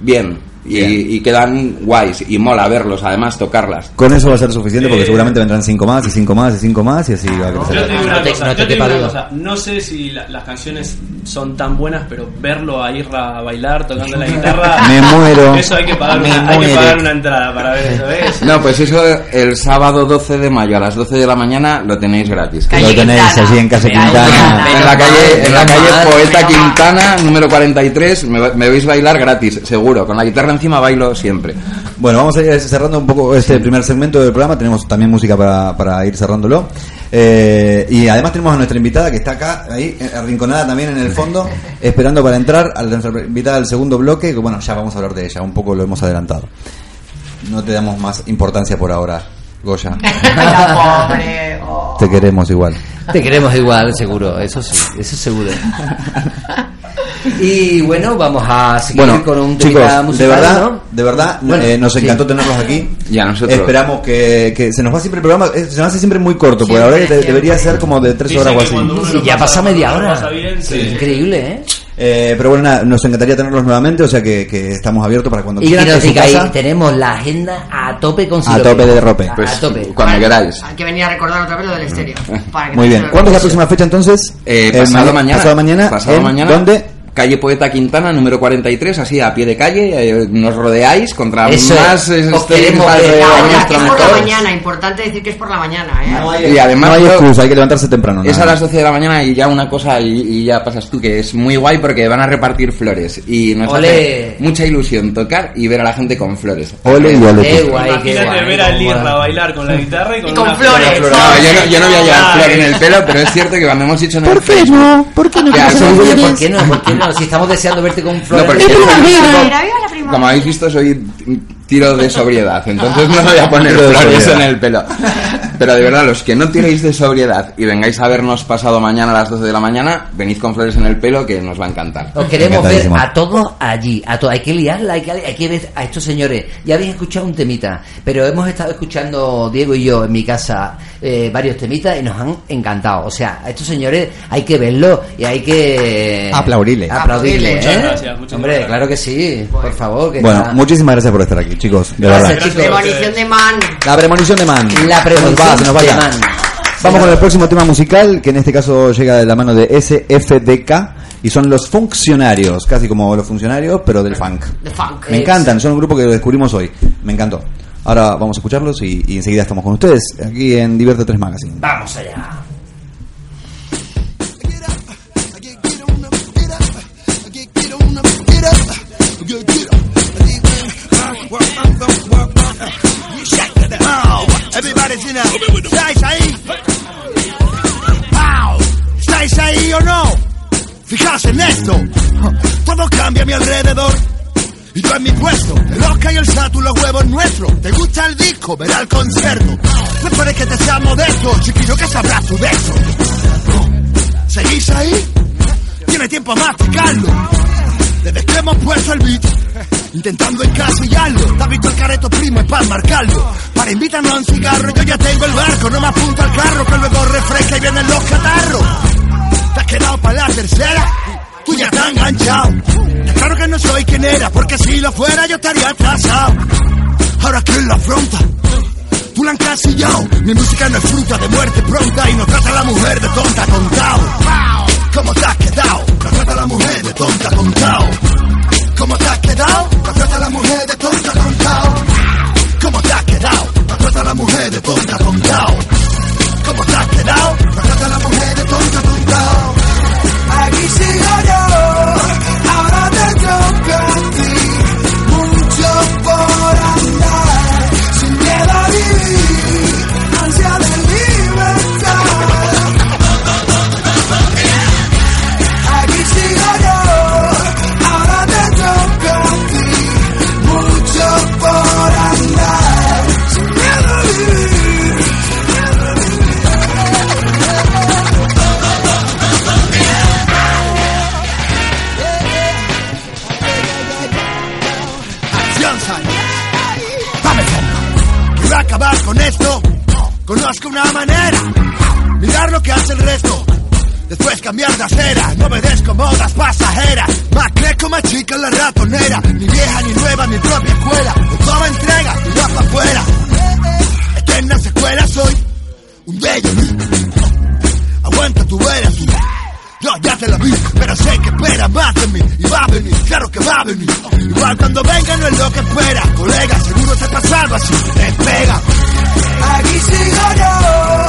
bien. Y, y quedan guays y mola verlos, además tocarlas. Con eso va a ser suficiente porque Eh, seguramente vendrán cinco más y cinco más y cinco más y así va a Yo crecer. te digo una No te- cosa, no yo te una duda. cosa, no sé si la- las canciones son tan buenas, pero verlo a Irra a bailar tocando la guitarra, Me muero. eso hay que pagar, una, hay que pagar una entrada para ver eso, ¿ves? No, pues eso el sábado 12 de mayo a las 12 de la mañana lo tenéis gratis. Calle Lo tenéis Quintana. allí en Casa Quintana. En la calle, en la calle Poeta. Quintana, número 43, me, me veis bailar gratis, seguro. Con la guitarra encima bailo siempre. Bueno, vamos a ir cerrando un poco este primer segmento del programa. Tenemos también música para, para ir cerrándolo. Eh, y además tenemos a nuestra invitada que está acá, ahí, arrinconada también en el fondo, esperando para entrar a nuestra invitada del segundo bloque. Que bueno, ya vamos a hablar de ella, un poco lo hemos adelantado. No te damos más importancia por ahora, Goya. La pobre. oh. Te queremos igual. Te queremos igual, seguro, eso sí, eso seguro. Y bueno, vamos a seguir Bueno, con un chicos, de verdad, ¿no? de verdad, Bueno, eh, nos sí. encantó tenerlos aquí. Y a nosotros. Esperamos que, que se nos va siempre el programa, eh, se nos hace siempre muy corto, porque Siempre, la verdad que de- siempre. debería ser como de tres horas o así. Sí, ya pasa- pasa media hora. pasa bien, sí. Increíble, ¿eh? Eh, pero bueno, nada, nos encantaría tenerlos nuevamente, o sea que, que estamos abiertos para cuando Y quieran. digáis, casa. tenemos la agenda a tope con A tope de rope. A, Pues a tope. cuando queráis. Hay que venir a recordar otra vez lo del estéreo. para que Muy bien. ¿Cuándo es la próxima fecha entonces? Eh, pasado ma- mañana. Pasado mañana. Pasado ¿En mañana. ¿Dónde? Calle Poeta Quintana, número 43, así a pie de calle, eh, nos rodeáis contra Eso más es, os estéis queremos más, ver. eh, Ahora, nuestro es por la mañana, importante decir que es por la mañana, ¿eh? Y además no hay yo- excusa, hay que levantarse temprano. Es nada a las más. 12 de la mañana y ya una cosa y, y ya pasas tú, que es muy guay porque van a repartir flores y nos Ole. hace mucha ilusión tocar y ver a la gente con flores. Ole y ole. Qué guay, qué Imagínate guay. ver a Lirra bailar con la guitarra y con, Y con una flores. flor. No, yo no, yo no voy a llevar Ay. flor en el pelo, pero es cierto que cuando hemos hecho en el ¿Por qué Facebook- no? ¿Por qué no? Ya, ¿Qué soy- pasa, Oye, ¿por Flores? qué no? ¿Por qué no? Si estamos deseando verte con No, flores. la primavera. Como habéis visto, soy tiro de sobriedad, entonces no voy a poner flores en el pelo. Pero de verdad, los que no tiréis de sobriedad y vengáis a vernos pasado mañana a las 12 de la mañana, venid con flores en el pelo que nos va a encantar. Os queremos ver a todos allí, a to- hay que liarla, hay que, hay que ver a estos señores. Ya habéis escuchado un temita, pero hemos estado escuchando Diego y yo en mi casa eh, varios temitas y nos han encantado. O sea, a estos señores hay que verlos y hay que Aplaudirle. Aplaudirle, Muchas ¿eh? gracias, muchas Hombre, gracias. claro que sí, por favor. Que Bueno, está- muchísimas gracias por estar aquí, chicos. De Gracias, verdad. chicos. Premonición de man. La premonición de Man. La se nos va ya. Man. Vamos con el próximo tema musical, que en este caso llega de la mano de SFDK, y son los funcionarios, casi como los funcionarios, pero del funk. The funk. Me encantan, son un grupo que lo descubrimos hoy. Me encantó. Ahora vamos a escucharlos y, y enseguida estamos con ustedes, aquí en Divierte 3 Magazine. Vamos allá. Everybody's in a... ¿Estáis ahí? Wow. ¿Estáis ahí o no? Fijaos en esto. Todo cambia a mi alrededor. Y yo en mi puesto, el Oscar y el Satu, los huevos nuestros. ¿Te gusta el disco? Verá el concierto. Me parece que te sea modesto, chiquillo, que sabrás tú de eso. ¿Seguís ahí? Tiene tiempo a masticarlo. Desde que hemos puesto el beat, intentando encasillarlo. Te has visto el careto primo, es para marcarlo. Para invitarnos a un cigarro, yo ya tengo el barco. No me apunto al carro, que luego refresca y vienen los catarros. Te has quedado para la tercera, tú ya estás enganchado. Claro que no soy quien era, porque si lo fuera yo estaría atrasado. Ahora quién lo afronta. Tú la han casillado. Mi música no es fruta de muerte pronta y no trata la mujer de tonta tontao. ¿Cómo te has quedado? Cambiar de no obedezco modas pasajeras. Más creco, más chica en la ratonera. Ni vieja ni nueva, mi propia escuela. De toda entrega, y va para afuera. Eterna secuela soy. Un bello Aguanta tu vera, tú. Yo ya te la vi, pero sé que espera más de mí. Y va a venir, claro que va a venir. Igual cuando venga no es lo que espera. Colega, seguro te pasa algo así. Despega. Aquí sigo yo,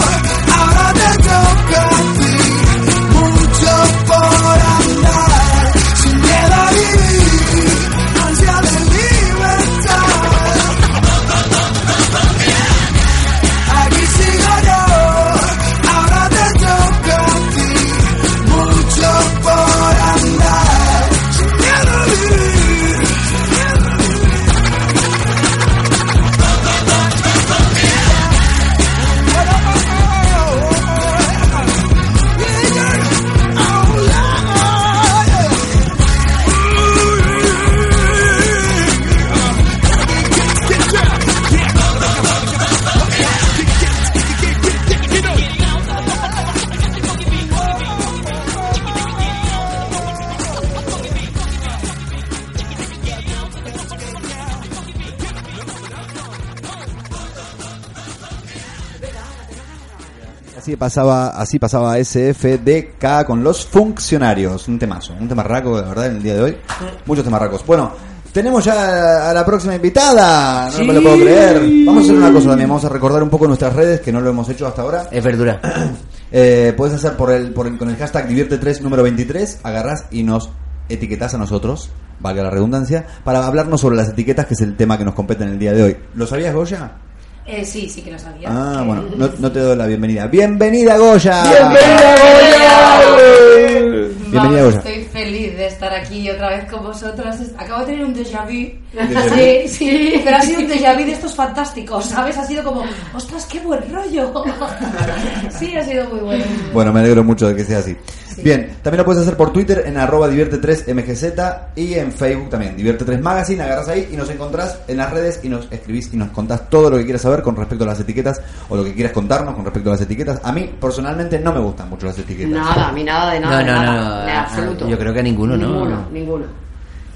pasaba, así pasaba SFDK con los funcionarios. Un temazo, un tema raco, de verdad, en el día de hoy. Muchos temas racos. Bueno, tenemos ya a la próxima invitada. No me lo puedo creer. Vamos a hacer una cosa también. Vamos a recordar un poco nuestras redes, que no lo hemos hecho hasta ahora. Es verdura. Eh, puedes hacer por el, por el- con el hashtag divierte3 número 23, agarras y nos etiquetas a nosotros, valga la redundancia, para hablarnos sobre las etiquetas, que es el tema que nos compete en el día de hoy. ¿Lo sabías, Goya? Eh, sí, sí que lo sabía. Ah, Que- bueno, no, no te doy la bienvenida. ¡Bienvenida, Goya! Bienvenida, Vamos, Goya. Estoy feliz de estar aquí otra vez con vosotros. Acabo de tener un déjà vu. Sí, sí, pero ha sido un déjà vu de estos fantásticos, ¿sabes? Ha sido como, ostras, qué buen rollo. Sí, ha sido muy bueno. Bueno, me alegro mucho de que sea así. Bien, también lo puedes hacer por Twitter en arroba divierte3mgz y en Facebook también, divierte3 magazine, agarras ahí y nos encontrás en las redes y nos escribís y nos contás todo lo que quieras saber con respecto a las etiquetas o lo que quieras contarnos con respecto a las etiquetas. A mí personalmente no me gustan mucho las etiquetas. Nada, a mí nada de nada. No, de no, nada, no, no, ah, absoluto. yo creo que a ninguno, ¿no? Ninguno, ninguno.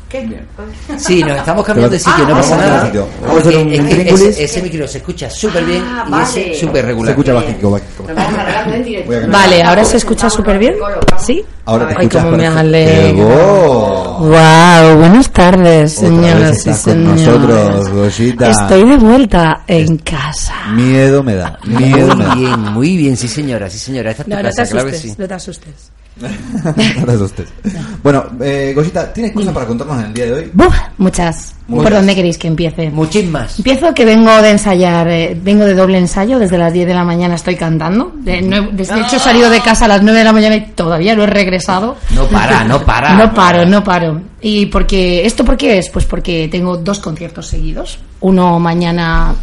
¿Qué? Sí, nos estamos cambiando de sitio, Ah, no pasa a nada. sitio. Vamos a hacer un es intríngulis. ese, ese micro se escucha súper bien Ah, y vale. ese súper Se regular. escucha Bien. bajito, bajito. A. Vale, ahora se escucha súper bien. ¿Sí? Ahora te Ay, cómo me alegro. ¡Qué Wow, buenas tardes, señoras y señores. nosotros, Goyita. Estoy de vuelta en casa. Miedo me da, miedo me da. Muy bien, muy bien, sí señora, sí señora. Esta es tu No, no te casa, claro que asustes, sí. no te asustes. Bueno, eh, Goyita, ¿tienes cosas para contarnos en el día de hoy? Buf, muchas. Muchas. ¿Por dónde queréis que empiece? Muchísimas. Empiezo que vengo de ensayar, eh, vengo de doble ensayo, desde las 10 de la mañana estoy cantando. De, hecho he salido de casa a las 9 de la mañana y todavía no he regresado. No para, no para. No paro, no paro. ¿Y porque esto por qué es? Pues porque tengo dos conciertos seguidos. Uno mañana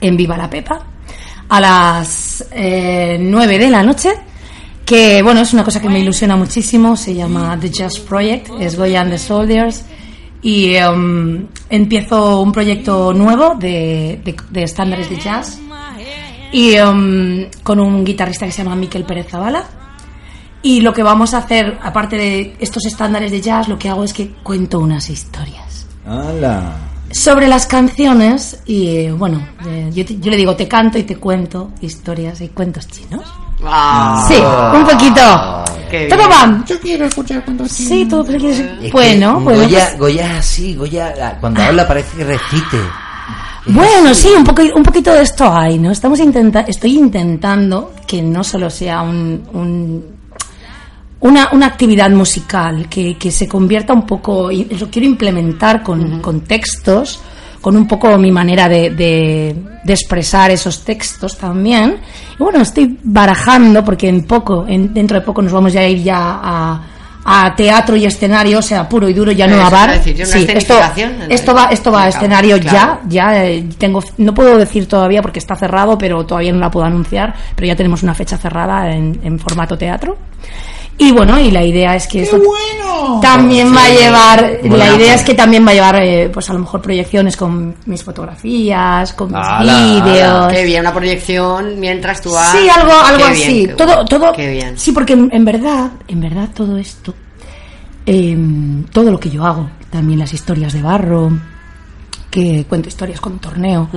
en Viva la Pepa a las eh, 9 de la noche. Que bueno, es una cosa que me ilusiona muchísimo. Se llama The Jazz Project, es Goya and the Soldiers. Y em, empiezo un proyecto nuevo de, de- de estándares de jazz. Y em, con un guitarrista que se llama Miquel Pérez Zavala. Y lo que vamos a hacer, aparte de estos estándares de jazz, lo que hago es que cuento unas historias ¡Hala! sobre las canciones. Y eh, bueno, eh, yo, yo le digo, te canto y te cuento historias y cuentos chinos. Ah, Sí, un poquito. qué bien. Yo quiero escuchar cuando Sí, todo Es Bueno, bueno. Goya, pues- Goya es así, Goya, cuando habla parece que recite. Es Bueno, así. sí, un, poco, un poquito de esto hay, ¿no? Estamos intenta estoy intentando que no solo sea un, un- una, una actividad musical, que, que se convierta un poco, y lo quiero implementar con, con textos, con un poco mi manera de, de- de expresar esos textos también. Y bueno, estoy barajando, porque en poco, en, dentro de poco nos vamos ya a ir ya a, a teatro y escenario, o sea, puro y duro, ya no a bar. decir, yo, una Sí, esto, esto va, esto va a escenario claro. ya, ya eh, tengo, no puedo decir todavía porque está cerrado, pero todavía no la puedo anunciar, pero ya tenemos una fecha cerrada en, en formato teatro. Y bueno, y la idea es que esto también va a llevar, Bueno. la idea es que también va a llevar, eh, pues a lo mejor proyecciones con mis fotografías, con mis Ala, vídeos. Qué bien, una proyección mientras tú vas. Sí, algo, algo Qué así. bien, qué todo, bueno, todo. Qué bien. Sí, porque en, en verdad, en verdad todo esto, em, todo lo que yo hago, también las historias de barro, que cuento historias con torneo,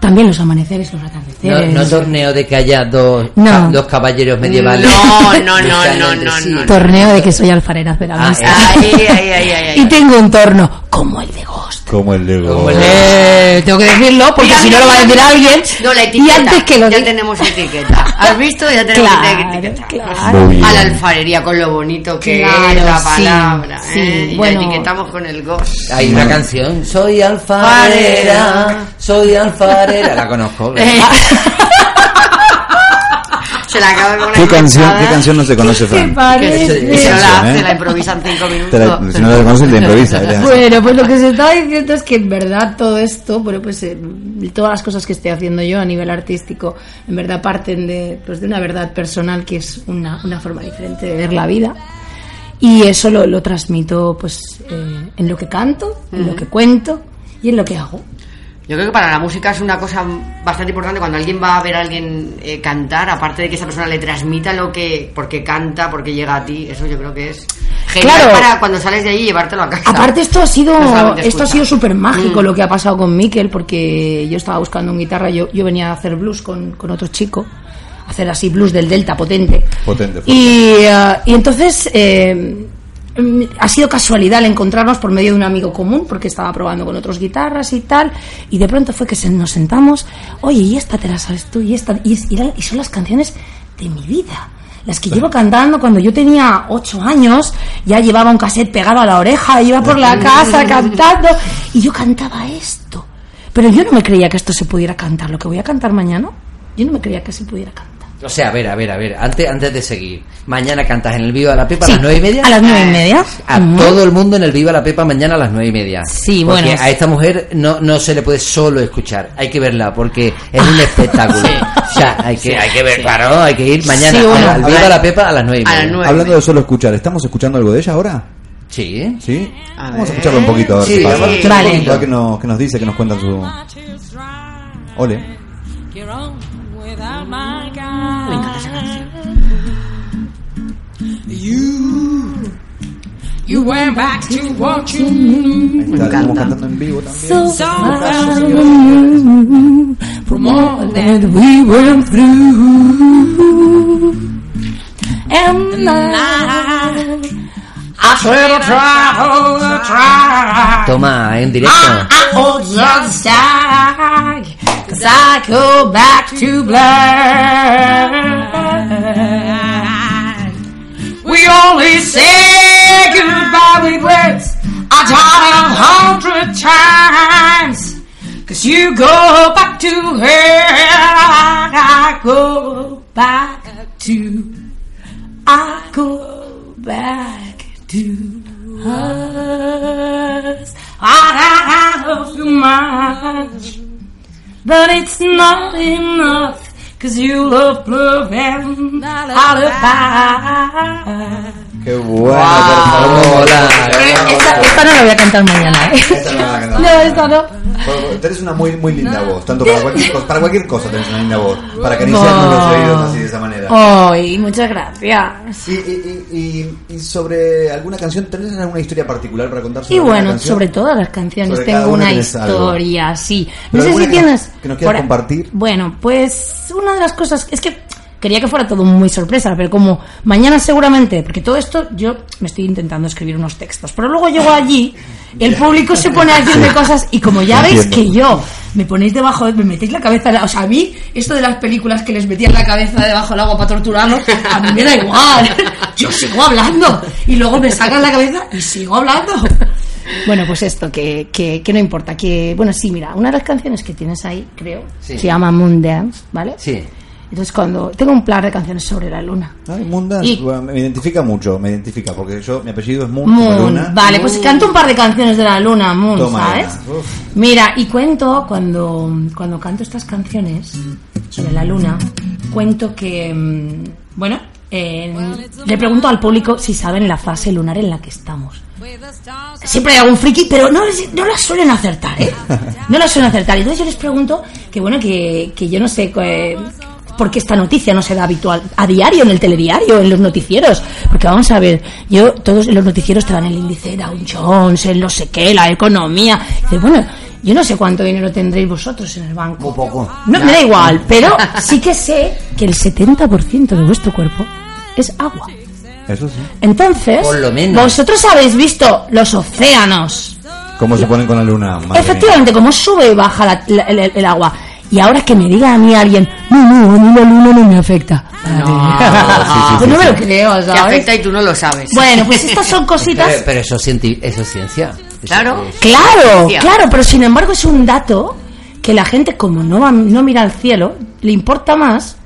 también los amaneceres, los atardeceres. no torneo de que haya dos, No. ca- dos caballeros medievales. No, no, no, no, no, no. Torneo de que soy alfarera de la Ah, mesa. Ay, ay, ay, ay, ay. Y tengo un torno como el de Ghost. Como el de Como el Go. Eh, tengo que decirlo porque Mira, si no mira, lo va a decir alguien. No, la y etiqueta. antes que lo ya tenemos etiqueta. ¿Has visto? Ya tenemos Claro, etiqueta. claro. Muy bien. A la alfarería con lo bonito que Claro, es la palabra. sí, ¿eh? Y bueno. la etiquetamos con el ghost. Hay una canción, soy alfarera, soy alfarera, la conozco. ¿verdad? Se la acaba poner ¿Qué canción. ¿Qué canción no se conoce, Fran? Que si no la ¿eh? la improvisa en cinco minutos. Te la- si no la conoces, la improvisa. ¿eh? Bueno, pues lo que se está diciendo es que en verdad todo esto, bueno, pues eh, todas las cosas que estoy haciendo yo a nivel artístico, en verdad parten de, pues de una verdad personal que es una, una forma diferente de ver la vida. Y eso lo, lo transmito pues eh, en lo que canto, en lo que cuento y en lo que hago. Yo creo que para la música es una cosa bastante importante cuando alguien va a ver a alguien eh, cantar, aparte de que esa persona le transmita lo que, porque canta, porque llega a ti, eso yo creo que es genial Claro. para cuando sales de y llevártelo a casa. Aparte esto ha sido No solamente esto ha sido súper mágico Mm. lo que ha pasado con Miquel porque yo estaba buscando un guitarra, yo, yo venía a hacer blues con, con otro chico hacer así blues del Delta potente. Potente. Y, eh, y entonces eh, ha sido casualidad el encontrarnos por medio de un amigo común, porque estaba probando con otros guitarras y tal, y de pronto fue que nos sentamos, oye, y esta te la sabes tú, y esta, y son las canciones de mi vida. Las que llevo cantando cuando yo tenía ocho años, ya llevaba un cassette pegado a la oreja, iba por la casa cantando, y yo cantaba esto. Pero yo no me creía que esto se pudiera cantar, lo que voy a cantar mañana, yo no me creía que se pudiera cantar. O sea, a ver, a ver, a ver, antes, antes de seguir. Mañana cantas en el Viva la Pepa Sí, a las nueve y media. a las nueve y media. A todo el mundo en el Viva la Pepa mañana a las nueve y media. Sí, porque bueno. a esta mujer no, no se le puede solo escuchar, hay que verla porque es un espectáculo. O sea, hay que, Sí, hay que ver, sí. claro, hay que ir mañana Sí, bueno. al Viva la Pepa a las nueve y media. nueve. Hablando de solo escuchar, ¿estamos escuchando algo de ella ahora? Sí. ¿Sí? A Vamos a escucharlo un poquito, a ver Sí, qué pasa. Vale. un poquito. Qué nos, qué nos dice, que nos cuenta su... Ole. Me encanta esa canción. You went back to what you Ahí está, estamos encanta. cantando en vivo también. from all that we went through. And I, I said I try, oh, I try. Toma, en directo. Ah, I hold just side, cause I go back to black. We only say goodbye with words. I tried a hundred times. Cause you go back to her, I go back to, I go back to us. I love you much, but it's not enough. Cause you love love and alibi. Qué bueno, por favor. Hola. esta, esta no la voy a cantar mañana, ¿eh? Esta no la va a cantar. No, esta no. Tenés una muy, muy linda voz, tanto para cualquier, cosa, para cualquier cosa tenés una linda voz, para acariciarnos los oídos así de esa manera. Ay, muchas gracias. Y, y, y, y- y sobre alguna canción, ¿tenés alguna historia particular para contar sobre Y bueno, canción? sobre todas las canciones Sobre tengo una algo. historia, sí. ¿Pero No sé si que tienes... nos- que nos quieras por- compartir? Bueno, pues una de las cosas... Es que quería que fuera todo muy sorpresa, pero como mañana seguramente... Porque todo esto yo me estoy intentando escribir unos textos, pero luego llego allí, el público se pone a decirme cosas y como ya veis que yo me ponéis debajo, me metéis la cabeza... O sea, a mí esto de las películas que les metían la cabeza debajo del agua para torturarlos, a mí me da igual. Yo sigo hablando y luego me sacan la cabeza y sigo hablando. Bueno, pues esto, que, que, que no importa. Que, bueno, sí, mira, una de las canciones que tienes ahí, creo, Sí. se llama Moon Dance, ¿vale? Sí. Entonces, cuando. Tengo un plan de canciones sobre la luna. Ay, Moon Dance, Y- me identifica mucho, me identifica, porque yo, mi apellido es Moon, Moon, luna. vale, pues canto un par de canciones de la luna, Moon, Toma, ¿sabes? Mira, y cuento, cuando, cuando canto estas canciones sobre la luna, cuento que, mm, bueno, eh, le pregunto al público si saben la fase lunar en la que estamos. Siempre hay algún friki, pero no, no la suelen acertar, ¿eh? No la suelen acertar. Entonces yo les pregunto que, bueno, que, que yo no sé eh, por qué esta noticia no se da habitual a diario, en el telediario, en los noticieros. Porque vamos a ver, yo, todos los noticieros te dan el índice Dow Jones, el no sé qué, la economía. Dice, bueno, yo no sé cuánto dinero tendréis vosotros en el banco. Muy poco. No, me da igual, pero sí que sé que el 70% de vuestro cuerpo es agua. Eso sí. Entonces, Por lo menos. vosotros habéis visto los océanos. ¿Cómo se ponen con la luna? Madre. Efectivamente, cómo sube y baja la- la- el, el agua. Y ahora que me diga a mí alguien, no, no, a mí la luna no me afecta. No. pues no me lo creo, afecta y tú no lo sabes. Bueno, pues estas son cositas. Pero, pero eso, eso es ciencia. Eso Claro. es- Claro, Ciencia. claro, pero sin embargo es un dato que la gente, como no, va, no mira al cielo, le importa más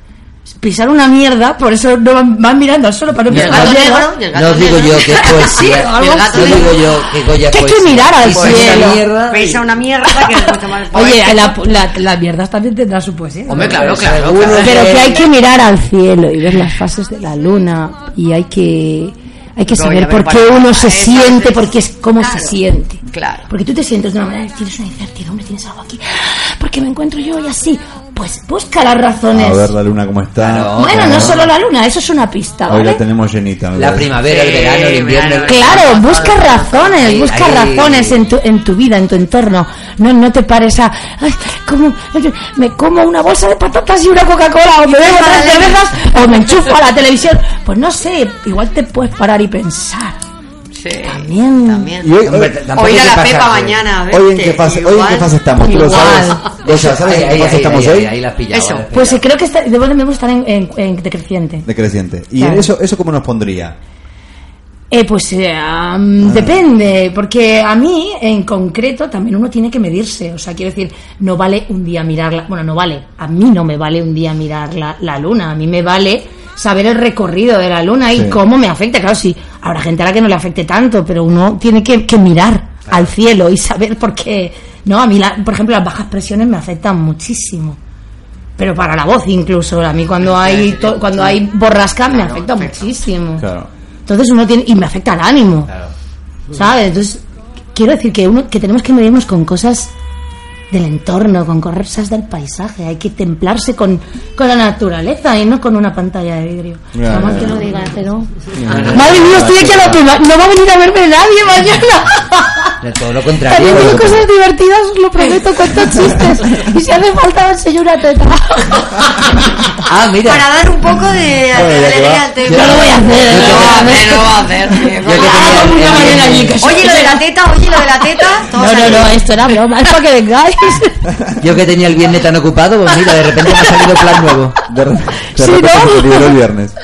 pisar una mierda, por eso no van, van mirando al suelo para no pisar la No digo yo que es Sí, poesía. no digo yo que Goya es Que hay que poesía. mirar al cielo. Pisa una mierda que es mucho más Oye, la, la, la mierda también tendrá su poesía. Hombre, claro, claro. Pero que hay que mirar al cielo y ver las fases de la luna y hay que hay que No, saber por qué uno se siente, porque es cómo claro, se siente. claro. Porque tú te sientes de una manera, tienes una incertidumbre, tienes algo aquí, porque me encuentro yo y así. Pues busca las razones. A ver la luna cómo está. Claro. bueno, Claro. no solo la luna, eso es una pista, Hoy la tenemos llenita. La primavera, el verano, el invierno. verano. el- Claro, busca razones, busca ahí- razones en tu, en tu vida, en tu entorno. no, no te pares a, "Ay, como, me como una bolsa de patatas y una Coca-Cola, o me bebo tres cervezas, o me enchufo a la televisión. Pues no sé, igual te puedes parar y pensar. Sí, también. Y hoy, Hombre, hoy- tampoco O ir a la pasa Pepa mañana, a hoy en qué fase, hoy en igual. qué fase estamos, tú lo sabes. ¿sabes Ahí, en qué fase ahí, estamos ahí, hoy? ahí, ahí la has pillado, Eso. ahí la has Pues creo que está, debemos estar en, en, en decreciente. Decreciente. ¿Y Claro. eso, eso cómo nos pondría? Eh, pues eh, Ah. depende, porque a mí en concreto también uno tiene que medirse. O sea, quiero decir, no vale un día mirarla. Bueno, no vale. A mí no me vale un día mirar la, la luna. A mí me vale saber el recorrido de la luna y Sí. cómo me afecta. Claro, sí, habrá gente a la que no le afecte tanto, pero uno tiene que, que mirar al cielo y saber por qué. No, a mí, la- por ejemplo, las bajas presiones me afectan muchísimo. Pero para la voz incluso. A mí cuando hay, to- cuando hay borrasca me afecta muchísimo. Claro. Entonces uno tiene y me afecta el ánimo, ¿sabes? Entonces quiero decir que uno que tenemos que medirnos con cosas del entorno, con cosas del paisaje. Hay que templarse con, con la naturaleza y no con una pantalla de vidrio. Más ya, que ya. lo diga, pero madre mía, estoy aquí a la prima. No va a venir a verme nadie mañana. De todo lo También contrario. digo cosas divertidas, os lo prometo, cuento chistes. Y si hace falta, enseño una teta. Ah, mira. Para dar un poco de alegría al tema. No lo voy a hacer, No no lo lo va a voy a hacer, no Oye, lo de la teta, oye, lo de la teta. todo No, no, no, esto era broma, es para que vengáis. Yo que tenía el viernes tan ocupado, pues mira, de repente me ha salido plan nuevo. De, re- de Sí, repente ¿no? se liberó el viernes.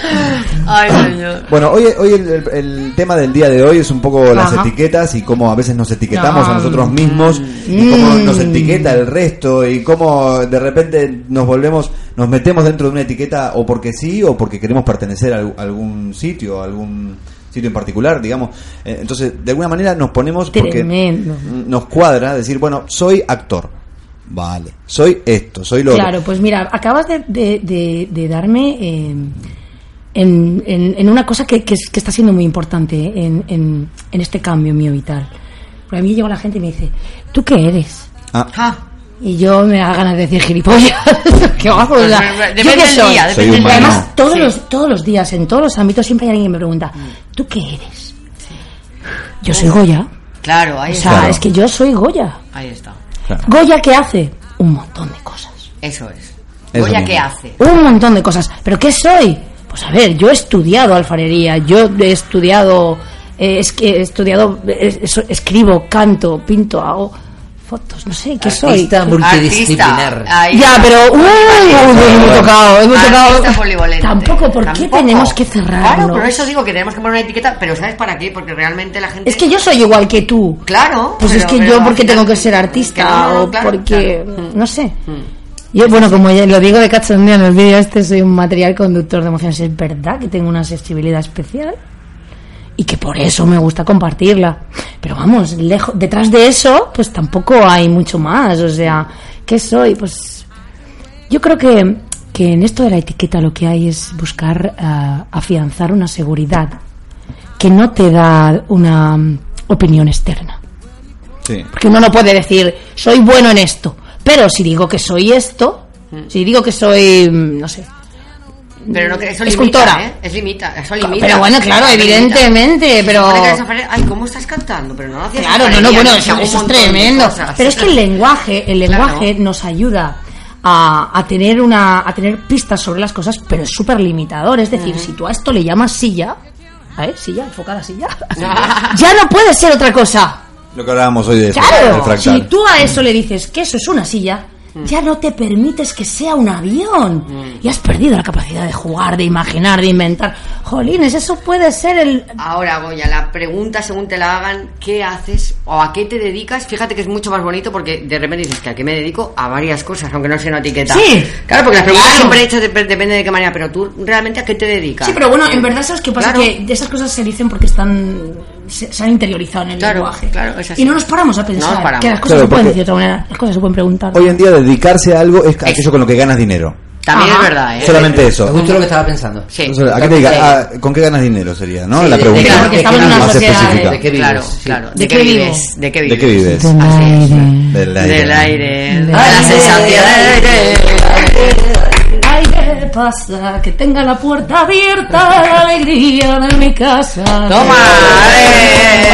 Ay, señor. Bueno, hoy, hoy el, el- el tema del día de hoy es un poco las etiquetas y cómo a veces nos etiquetamos No. a nosotros mismos y cómo Mm. nos etiqueta el resto y cómo de repente nos volvemos, nos metemos dentro de una etiqueta o porque sí o porque queremos pertenecer a al- algún sitio, a algún sitio en particular, digamos. Eh, Entonces, de alguna manera nos ponemos porque Tremendo. nos cuadra decir, bueno, soy actor. Vale, soy esto, soy lo otro. Claro, pues mira, acabas de, de- de- de darme eh, en, en- en una cosa que, que es- que está siendo muy importante en, en- en este cambio mío vital. Porque a mí llega la gente y me dice, ¿tú qué eres? Ah, Ah, Y yo me da ganas de decir gilipollas. ¿Qué hago? O sea, Depende ¿yo qué del soy? día, Soy humano. Además, todos, Sí. los, todos los días, en todos los ámbitos, siempre hay alguien que me pregunta, ¿tú qué eres? Yo soy Goya. Claro, ahí O está. sea, Claro. es que yo soy Goya. Ahí está. claro. Goya, ¿qué hace? Un montón de cosas. Eso es. Eso Goya, mismo. ¿qué hace? Un montón de cosas. ¿Pero qué soy? Pues a ver, yo he estudiado alfarería, yo he estudiado, eh, es que he estudiado, escribo, canto, pinto, hago fotos, no sé, ¿qué soy? Artista multidisciplinar. Ahí Ya, pero uy, uy, hemos tocado, hemos Artista tocado. Tampoco, ¿por qué Tampoco. tenemos que cerrarnos? Claro, por eso digo que tenemos que poner una etiqueta, pero ¿sabes para qué? Porque realmente la gente... Es que yo soy igual que tú. Claro. Pues es que pero yo porque tengo que ser artista no, o claro, porque claro. no sé. Yo bueno, como ya lo digo de cachondeo en el vídeo este soy un material conductor de emociones, es verdad que tengo una sensibilidad especial y que por eso me gusta compartirla. Pero vamos, lejos detrás de eso pues tampoco hay mucho más, o sea, ¿qué soy? Pues yo creo que que en esto de la etiqueta lo que hay es buscar ah, afianzar una seguridad que no te da una mm, opinión externa. Sí. Porque uno no puede decir, soy bueno en esto. Pero si digo que soy esto, si digo que soy, mm, no sé. Pero no, que eso Escultora. limita, ¿eh? Es limita, eso limita. Pero bueno, claro, Eso evidentemente, pero- Ay, ¿cómo estás cantando? Pero no lo hacías Claro, no, no, bueno, eso, es tremendo. Pero es que el lenguaje, el lenguaje nos ayuda a, a tener una, a tener pistas sobre las cosas, pero es súper limitador. Es decir, si tú a esto le llamas silla, ¿eh? Silla, enfocada silla, ya no puede ser otra cosa. Lo que hablábamos hoy de Claro, si tú a eso le dices que eso es una silla, ya no te permites que sea un avión. Y has perdido la capacidad de jugar, de imaginar, de inventar. Jolines, eso puede ser el... Ahora, Goya, la pregunta según te la hagan, ¿qué haces o a qué te dedicas? Fíjate que es mucho más bonito porque de repente dices que a qué me dedico a varias cosas, aunque no sea una etiqueta. Sí. Claro, porque las preguntas Claro. siempre hechas dep- depende de qué manera, pero tú realmente a qué te dedicas. Sí, pero bueno, en verdad sabes qué pasa Claro. que de esas cosas se dicen porque están se, se han interiorizado en el Claro, lenguaje. claro, es así. y no nos paramos a pensar paramos. que las cosas Claro, se pueden decir de otra manera, las cosas se pueden preguntar. Hoy en día dedicarse a algo es aquello con lo que ganas dinero. También Ajá. es verdad, ¿eh? Solamente eso. Me gustó lo que estaba pensando. Sí. O sea, ¿a qué te dedicas? Ah, ¿Con qué ganas dinero sería? ¿no? Sí, la pregunta. de- Claro, porque estamos en una más sociedad específica. de- qué vives? Claro, Sí. claro. ¿De ¿De, qué vives? ¿De qué ¿De vives? qué vives? Del es. aire. Del aire. Del aire. Del La aire. sensación de... Ay, ¿qué pasa? Que tenga la puerta abierta la alegría de mi casa. Toma, eh.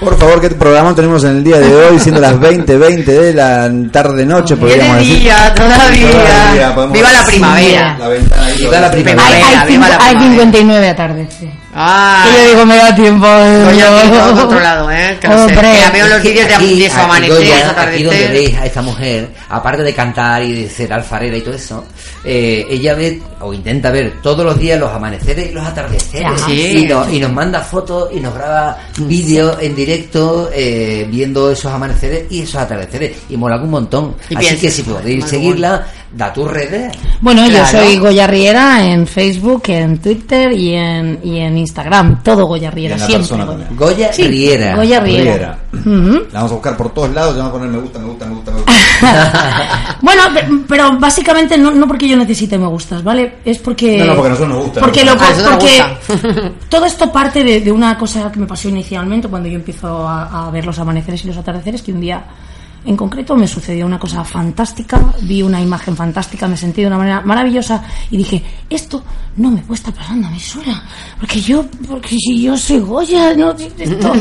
Por favor, ¿qué programa tenemos en el día de hoy? Siendo las 20, 20 de la tarde-noche, podríamos de decir. día, todavía. Todavía, podemos- Viva la primavera. La ventana ahí, Viva la primavera. Hay, hay, Viva cinco- la hay primavera. 59 atardece. Ah, Que yo digo, me da tiempo. Goya tiene todo controlado, ¿eh? Que no sé. Hombre. Mira, veo los vídeos de, Aquí- aquí, amanecer, aquí donde atardecer. veis a esta mujer, aparte de cantar y de ser alfarera y todo eso, eh, ella ve o intenta ver todos los días los amaneceres y los atardeceres. Sí. Y, nos, y nos manda fotos y nos graba vídeos en directo eh, viendo esos amaneceres y esos atardeceres. Y mola un montón. Y Así piensa, que si podéis seguirla, da tus redes. Bueno, yo soy Goya Riera en Facebook, en Twitter y en, y en Instagram. Todo Goya Riera, siempre. Goya. Sí, Riera. Goya Riera. Riera. Ujú. La vamos a buscar por todos lados, le vamos a poner me gusta, me gusta, me gusta, me gusta. Bueno, pe- pero básicamente no, no porque yo necesite me gustas, ¿vale? Es porque... No, no, porque a nosotros nos gusta. Porque, lo, porque gusta. todo esto parte de, de una cosa que me pasó inicialmente cuando yo empiezo a, a ver los amaneceres y los atardeceres, que un día en concreto me sucedió una cosa fantástica, vi una imagen fantástica, me sentí de una manera maravillosa y dije, esto no me puede estar pasando a mí sola, porque yo, porque si yo soy Goya, no, esto,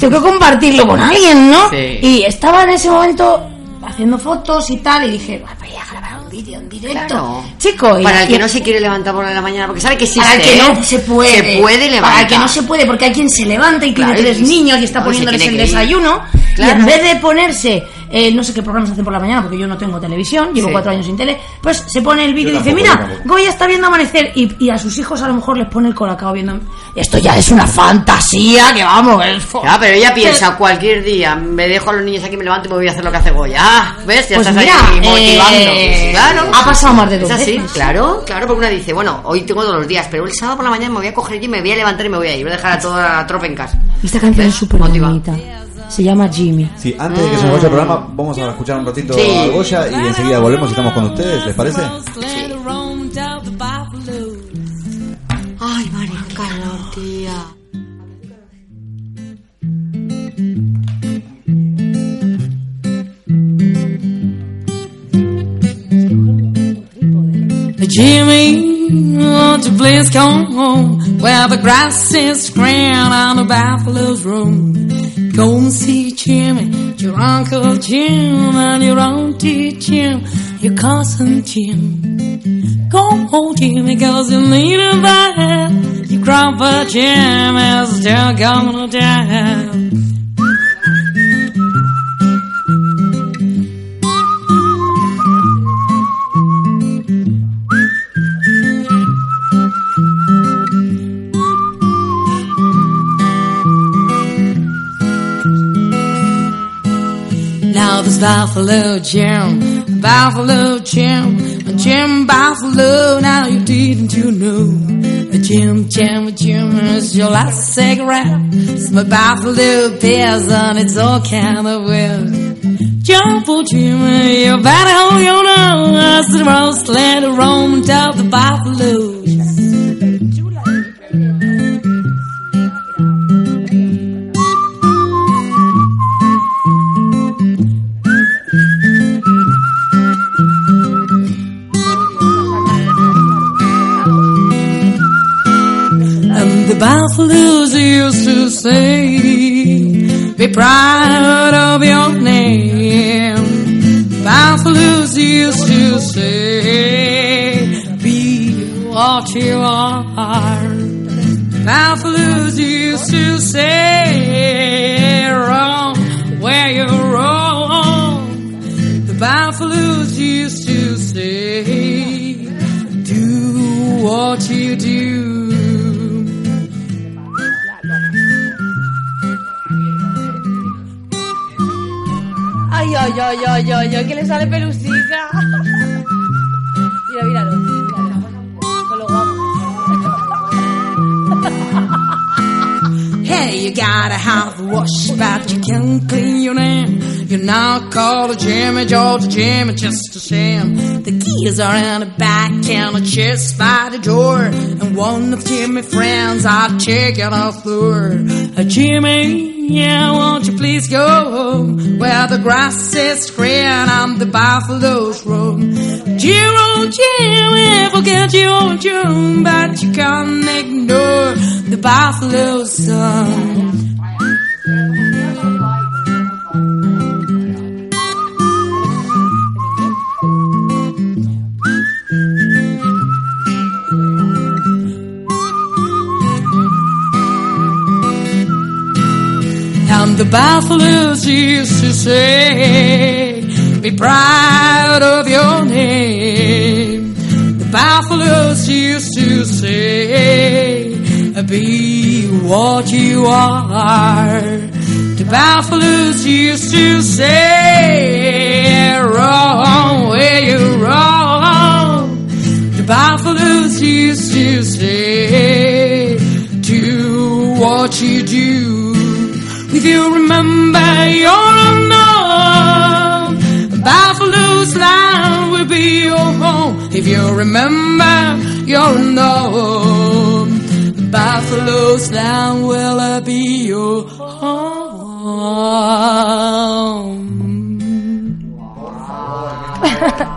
tengo que compartirlo con alguien, ¿no? Sí. Y estaba en ese momento haciendo fotos y tal y dije, "Ah, voy a grabar un vídeo en directo. Claro. Chico, y- Para el que no se quiere levantar por la mañana, porque sabe que existe. para el que ¿eh? no se puede. Se puede levantar. Para el que no se puede, porque hay quien se levanta y tiene Claro, tres niños y está no, poniéndoles el desayuno. Y en vez de ponerse, eh, no sé qué programas hacen por la mañana, porque yo no tengo televisión, llevo Sí. cuatro años sin tele, pues se pone el vídeo y dice, mira. Goya está viendo amanecer. Y, y a sus hijos a lo mejor les pone el colacao viendo. Esto ya es una fantasía que vamos. fo- Ya, pero ella piensa cualquier día, me dejo a los niños aquí, me levanto y me voy a hacer lo que hace Goya. Ah, ¿ves? Ya Pues estás mira, ahí motivando. eh, claro. ha pasado más de dos Es así, veces. claro, claro, porque una dice, bueno, hoy tengo todos los días, pero el sábado por la mañana me voy a coger y me voy a levantar y me voy a ir. Voy a dejar a toda la tropa en casa. Esta canción es súper bonita. Se llama Jimmy. Sí, antes de que se nos vaya el programa, vamos a escuchar un ratito Sí. a Goya y enseguida volvemos y estamos con ustedes, ¿les parece? Ay, María, calor, tía. Jimmy, won't you please come home where the grass is green on the buffalo's room? Go and see Jimmy, your Uncle Jim and your Auntie Jim, your cousin Jim. Go home, Jimmy, cause you need a bad. Your grandpa Jim is still gonna die. Now there's Buffalo Jim, Buffalo Jim, Jim Buffalo. Now you didn't you know? Jim, Jim, Jim is your last cigarette. It's my Buffalo beers and it's all kind of weird. Jump, oh Jimmy, you better hold your nose. The roast let it down the Buffalo. The used to say, Be proud of your name. Buffaloes used to say, Be what you are. Buffaloes used to say, Ay, ay, ay, ay, ay, ay, que le sale pelusica. Mira, míralo, míralo. Con lo guapo. Hey, you gotta have a wash, but you can't clean your name. You're now called a Jimmy George Jimmy, just a shame. The keys are in the back and the chest by the door. And one of Jimmy's friends i are checking the floor. Uh, Jimmy, yeah, won't you please go home where the grass is green and the buffaloes roam? Jiro, Jimmy, forget your June, but you can't ignore the buffalo song. The buffaloes used to say, Be proud of your name. The buffaloes used to say, Be what you are. The buffaloes used to say, Wrong you remember your unknown, Buffalo's land will be your home. If you remember your unknown, Buffalo's land will be your home. Qué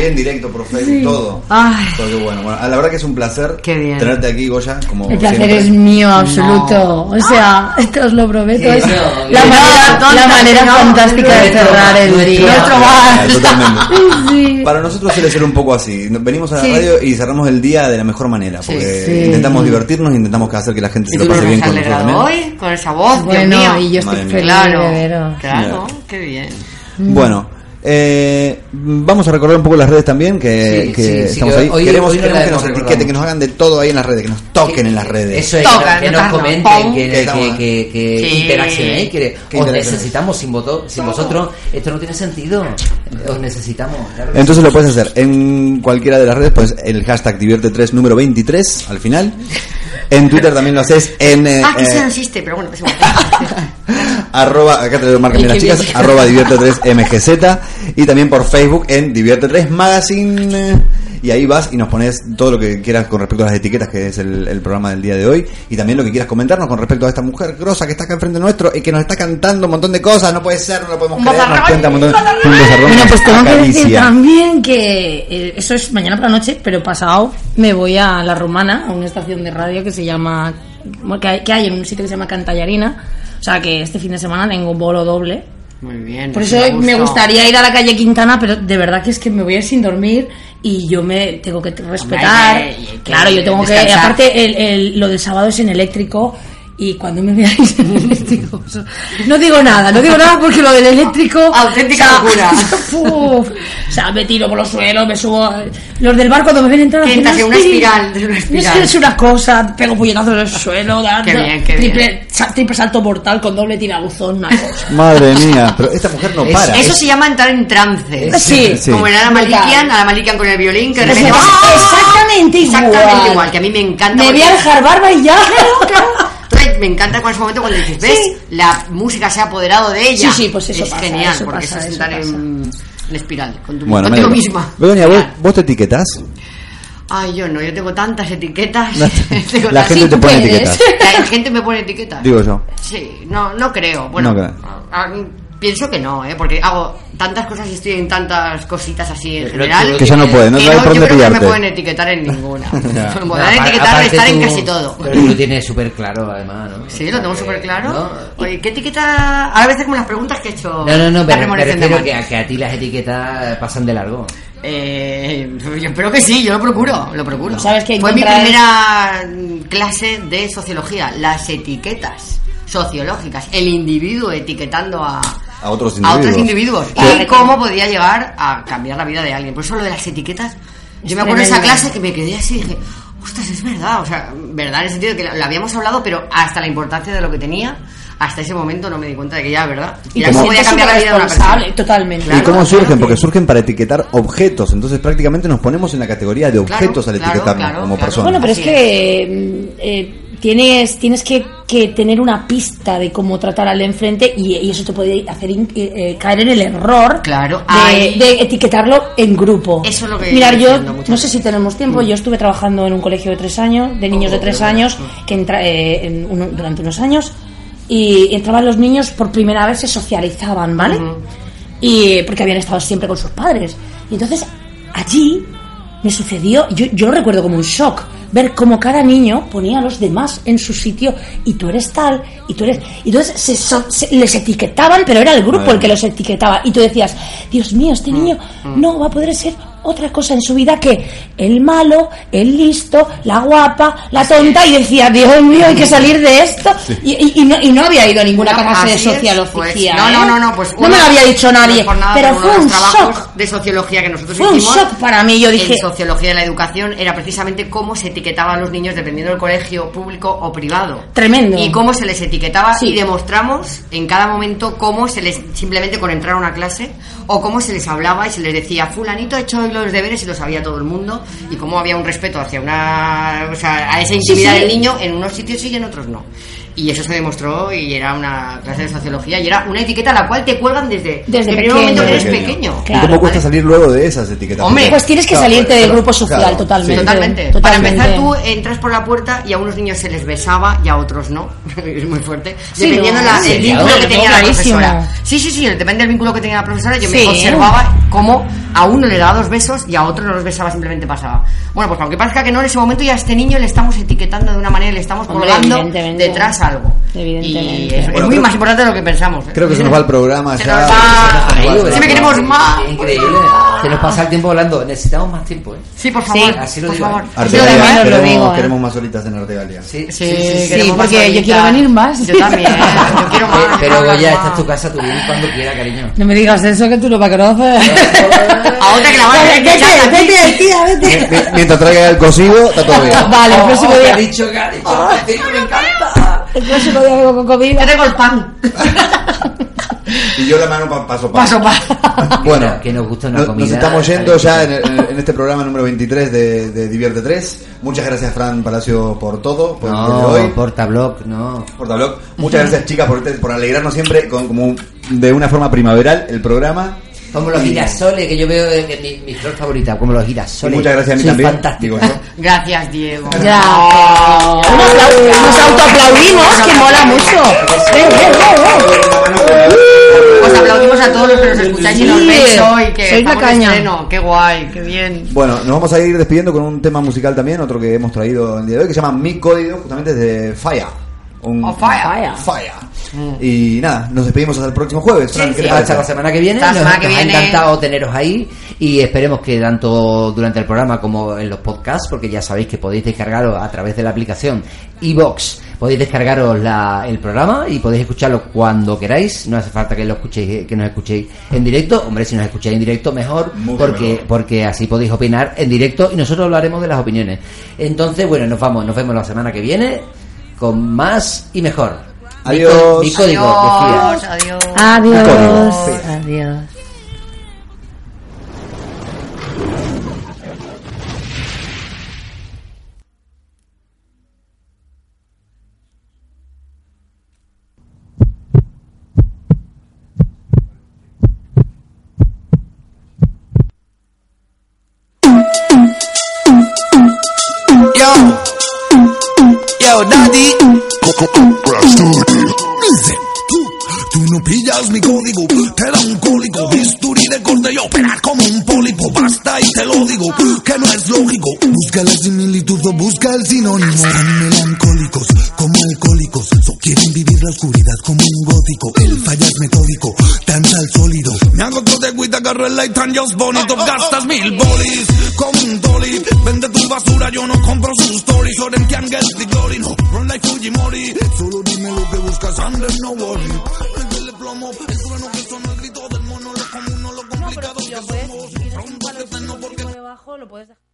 radio, bien directo, por Facebook, Sí. todo. Ay. Todo qué bueno. Bueno, la verdad que es un placer bien. tenerte aquí, Goya. Como El placer siempre. es mío absoluto. O sea, esto os lo prometo. Sí, es no, la no, manera, tonta, la manera no, fantástica de cerrar el día. Ah, Totalmente. Sí. Para nosotros suele ser un poco así. Venimos a la Sí. radio y cerramos el día de la mejor manera. Porque Sí. intentamos divertirnos, intentamos hacer que la gente se lo pase bien con nosotros hoy con esa voz, Bueno, Dios mío. y yo estoy feliz Claro, claro, qué bien. Bueno, eh, vamos a recordar un poco las redes también, que, Sí, que sí, sí, estamos que ahí. hoy- queremos hoy no queremos la que nos etiqueten, que nos hagan de todo ahí en las redes, que nos toquen en las redes. Eso es, Toca, que, nos comenten, que, Que estamos- que, que, que Sí. interaccionéis, que Que os necesitamos sin, voto, sin vosotros. Esto no tiene sentido. Os necesitamos. claro Entonces sí. lo puedes hacer en cualquiera de las redes, pues el hashtag divierte3 número 23 al final. En Twitter también lo haces en eh, Ah, que eh, no existe, pero bueno, es igual. arroba, acá te lo marcan las chicas, arroba divierte3 mgz y también por Facebook en divierte3 magazine y ahí vas y nos pones todo lo que quieras con respecto a las etiquetas que es el, el programa del día de hoy y también lo que quieras comentarnos con respecto a esta mujer grosa que está acá enfrente nuestro y que nos está cantando un montón de cosas, no puede ser, no lo podemos creer, nos cuenta un montón bozarrón, Bueno, pues tengo que decir también que eh, eso es mañana por la noche, pero pasado me voy a La Romana, a una estación de radio que se llama, que hay, que hay en un sitio que se llama Cantallarina. O sea que este fin de semana tengo un bolo doble. Muy bien. Por eso me me gusta. gustaría ir a la calle Quintana, pero de verdad que es que me voy a ir sin dormir y yo me tengo que respetar. Hombre, hay que- hay que claro, yo tengo que. Aparte, el, el- lo del sábado es en eléctrico. Y cuando me veáis en eléctrico, eso- no digo nada, no digo nada porque lo del eléctrico. Auténtica locura. o sea, me tiro por los suelos, me subo. Los del bar cuando me ven entrar entras en una espiral, de una es una cosa, pego puñetazos en el suelo, da- Qué da- bien, qué triple, triple salto mortal con doble tirabuzón, una cosa. Madre mía, pero esta mujer no Es- para. Eso es- se llama entrar en trance. Sí, Sí. Como en Ana. Malikian, Ana Malikian con el violín, que de Pues repente ¡ah! exactamente igual. Exactamente igual, que a mí me encanta. Me voy a porque- dejar barba y ya. Entonces, Me encanta con ese momento cuando dices, ¿ves? Sí. La música se ha apoderado de ella. Sí, sí, pues eso es pasa, genial, eso porque pasa, eso es eso estar pasa. en, en espiral, con tu, Bueno, contigo misma. Begoña, ¿vos, te etiquetas? Ay, yo no, yo tengo tantas etiquetas. La- Tengo la tantas- gente te pone puedes. etiquetas. La gente me pone etiquetas. Digo yo. Sí, no, no creo. Bueno, No creo. a- a- pienso que no, ¿eh? porque hago tantas cosas y estoy en tantas cositas así en Pero general. Que ya no puede, no que hay por yo creo que no me pueden etiquetar en ninguna. me podrán Apar- etiquetar estar en casi todo. Pero tú lo tienes súper claro, además, ¿no? Sí, lo tengo súper claro. ¿No? Oye, ¿qué etiqueta? Ahora a veces como las preguntas que he hecho. No, no, no, pero me Mar. que a, que a ti las etiquetas pasan de largo. Eh, yo espero que sí, yo lo procuro, lo procuro. ¿Sabes que Fue mi primera clase de sociología, las etiquetas sociológicas, el individuo etiquetando a, A otros a otros individuos. individuos y cómo podía llegar a cambiar la vida de alguien. Por eso lo de las etiquetas, yo me acuerdo de esa clase que me quedé así y dije, ostras, es verdad, o sea, verdad en el sentido de que lo, habíamos hablado, pero hasta la importancia de lo que tenía, hasta ese momento no me di cuenta de que ya, ¿verdad? Y sientes podía cambiar la vida de una persona. Totalmente. ¿Y cómo surgen? que- Porque surgen para etiquetar objetos. Entonces prácticamente nos ponemos en la categoría de objetos al claro, etiquetarnos claro, como claro. personas. Bueno, pero es Así que mm, eh, tienes, tienes que, que tener una pista de cómo tratar al de enfrente y, y eso te puede hacer in- eh, eh, caer en el error Claro, de, etiquetarlo en grupo. Eso es lo que Mirar, yo no sé si tenemos tiempo, yo estuve trabajando en un colegio de tres años, de niños de tres años, que entra, eh, en uno- durante unos años, y entraban los niños por primera vez, se socializaban, ¿vale? y porque habían estado siempre con sus padres. Y entonces allí me sucedió, yo, yo lo recuerdo como un shock, ver cómo cada niño ponía a los demás en su sitio y tú eres tal, y tú eres... Y entonces se, se- les etiquetaban, pero era el grupo el que los etiquetaba. Y tú decías, Dios mío, este niño no va a poder ser otra cosa en su vida que el malo, el listo, la guapa, la tonta y decía, Dios mío, hay que salir de esto. Y, y- y no, y no había ido a ninguna No, clase de así es, sociología. pues, no, ¿eh? no, no, no, pues no me lo había dicho nadie, no nada, pero fue de un shock. de sociología que nosotros Fue un hicimos shock para mí, yo dije- en sociología de la educación era precisamente cómo se etiquetaba a los niños dependiendo del colegio público o privado. Tremendo. Y cómo se les etiquetaba Sí. y demostramos en cada momento cómo se les simplemente con entrar a una clase o cómo se les hablaba y se les decía fulanito ha hecho los deberes y lo sabía todo el mundo y cómo había un respeto hacia una o sea, a esa intimidad sí. del niño en unos sitios sí y en otros no. Y eso se demostró y era una clase de sociología y era una etiqueta a la cual te cuelgan desde, Desde el primer pequeño. momento que eres Pequeño. ¿Y cómo cuesta salir luego de esas etiquetas? Hombre, Pues tienes que Claro, salirte del grupo social claro, totalmente. sí. Totalmente. Para empezar, tú entras por la puerta y a unos niños se les besaba y a otros no. es muy fuerte. Sí, Dependiendo ¿no? la- Sí, el vínculo que tenía la profesora. Sí, sí, sí, depende del vínculo que tenía la profesora. Yo Sí. me observaba cómo a uno le daba dos besos y a otro no los besaba, simplemente pasaba. Bueno, pues aunque parezca que no, en ese momento ya a este niño le estamos etiquetando de una manera, le estamos colgando detrás algo. Evidentemente. Y es, muy creo- más importante de lo que pensamos. ¿eh? Creo que se nos va el programa Se ya. nos va. Queremos más. Increíble. Se nos pasa el tiempo hablando. Necesitamos más tiempo, ¿eh? Sí, por Sí, favor. así lo por digo. favor. Artegalia, también os lo digo, ¿eh? queremos más horitas en Artegalia. Sí, Sí, Sí, porque yo quiero venir más. Yo también. Yo quiero más. Pero, Goya, esta es tu casa, tú vienes cuando quieras, cariño. No me digas eso que tú no me conoces. A otra que la van a Vete, vete, tía, vete. Mi- Mientras traiga el cocido, está todo bien. Vale, el próximo día. ha dicho, que ha dicho, que me encanta. El próximo día vengo con comida. Yo tengo el pan. Y yo la mano pa- paso paso. Paso, paso. Bueno, Que nos gusta una nos, comida. nos estamos yendo ya en, el- en este programa número 23 de, de Divierte 3. Muchas gracias, Fran Palacio, por todo, por No, hoy. portablog, no. Portablog. Muchas gracias, chicas, por, este- por alegrarnos siempre con, como de una forma primaveral el programa. Como los girasoles, que yo veo eh, que mi, mi flor favorita, como los girasoles. Y muchas gracias a mí Soy también. fantástico. Gracias, Diego. Ya. Un aplau- Nos autoaplaudimos, que mola mucho. Ven, ven, ven, ven. Os aplaudimos a todos los que nos escucháis y nos Sí, veis hoy. Que sois la caña. estreno. Qué guay, qué bien. Bueno, nos vamos a ir despidiendo con un tema musical también, otro que hemos traído el día de hoy, que se llama Mi Código, justamente de Fire. Un, Oh, Fire. Fire. Y nada, nos despedimos hasta el próximo jueves. ¿qué te Hasta la semana que viene. Nos, que nos ha viene. encantado teneros ahí y esperemos que tanto durante el programa como en los podcasts, porque ya sabéis que podéis descargaros a través de la aplicación iBox, podéis descargaros la- el programa y podéis escucharlo cuando queráis. No hace falta que lo escuchéis, que nos escuchéis en directo. Hombre, si nos escucháis en directo mejor, porque mejor. porque así podéis opinar en directo y nosotros hablaremos de las opiniones. Entonces, bueno, nos vamos, nos vemos la semana que viene con más y mejor. Adiós. Mi, código, decía. Adiós, adiós. Adiós. La similitud o busca el sinónimo. Tan melancólicos como alcohólicos, so quieren vivir la oscuridad como un gótico. El falla es metódico, tan al sólido. Me hago todo de agarro el light tan just bonito, gastas mil bolis como un dolly. Vende tu basura, yo no compro sus stories. Oren que get the glory, no, run like Fujimori. Solo dime lo que buscas, Andrés, no worry. Métele plomo, el trueno que sonó, el grito del mono, lo común, no lo complicado que somos. que freno porque debajo, lo puedes dejar.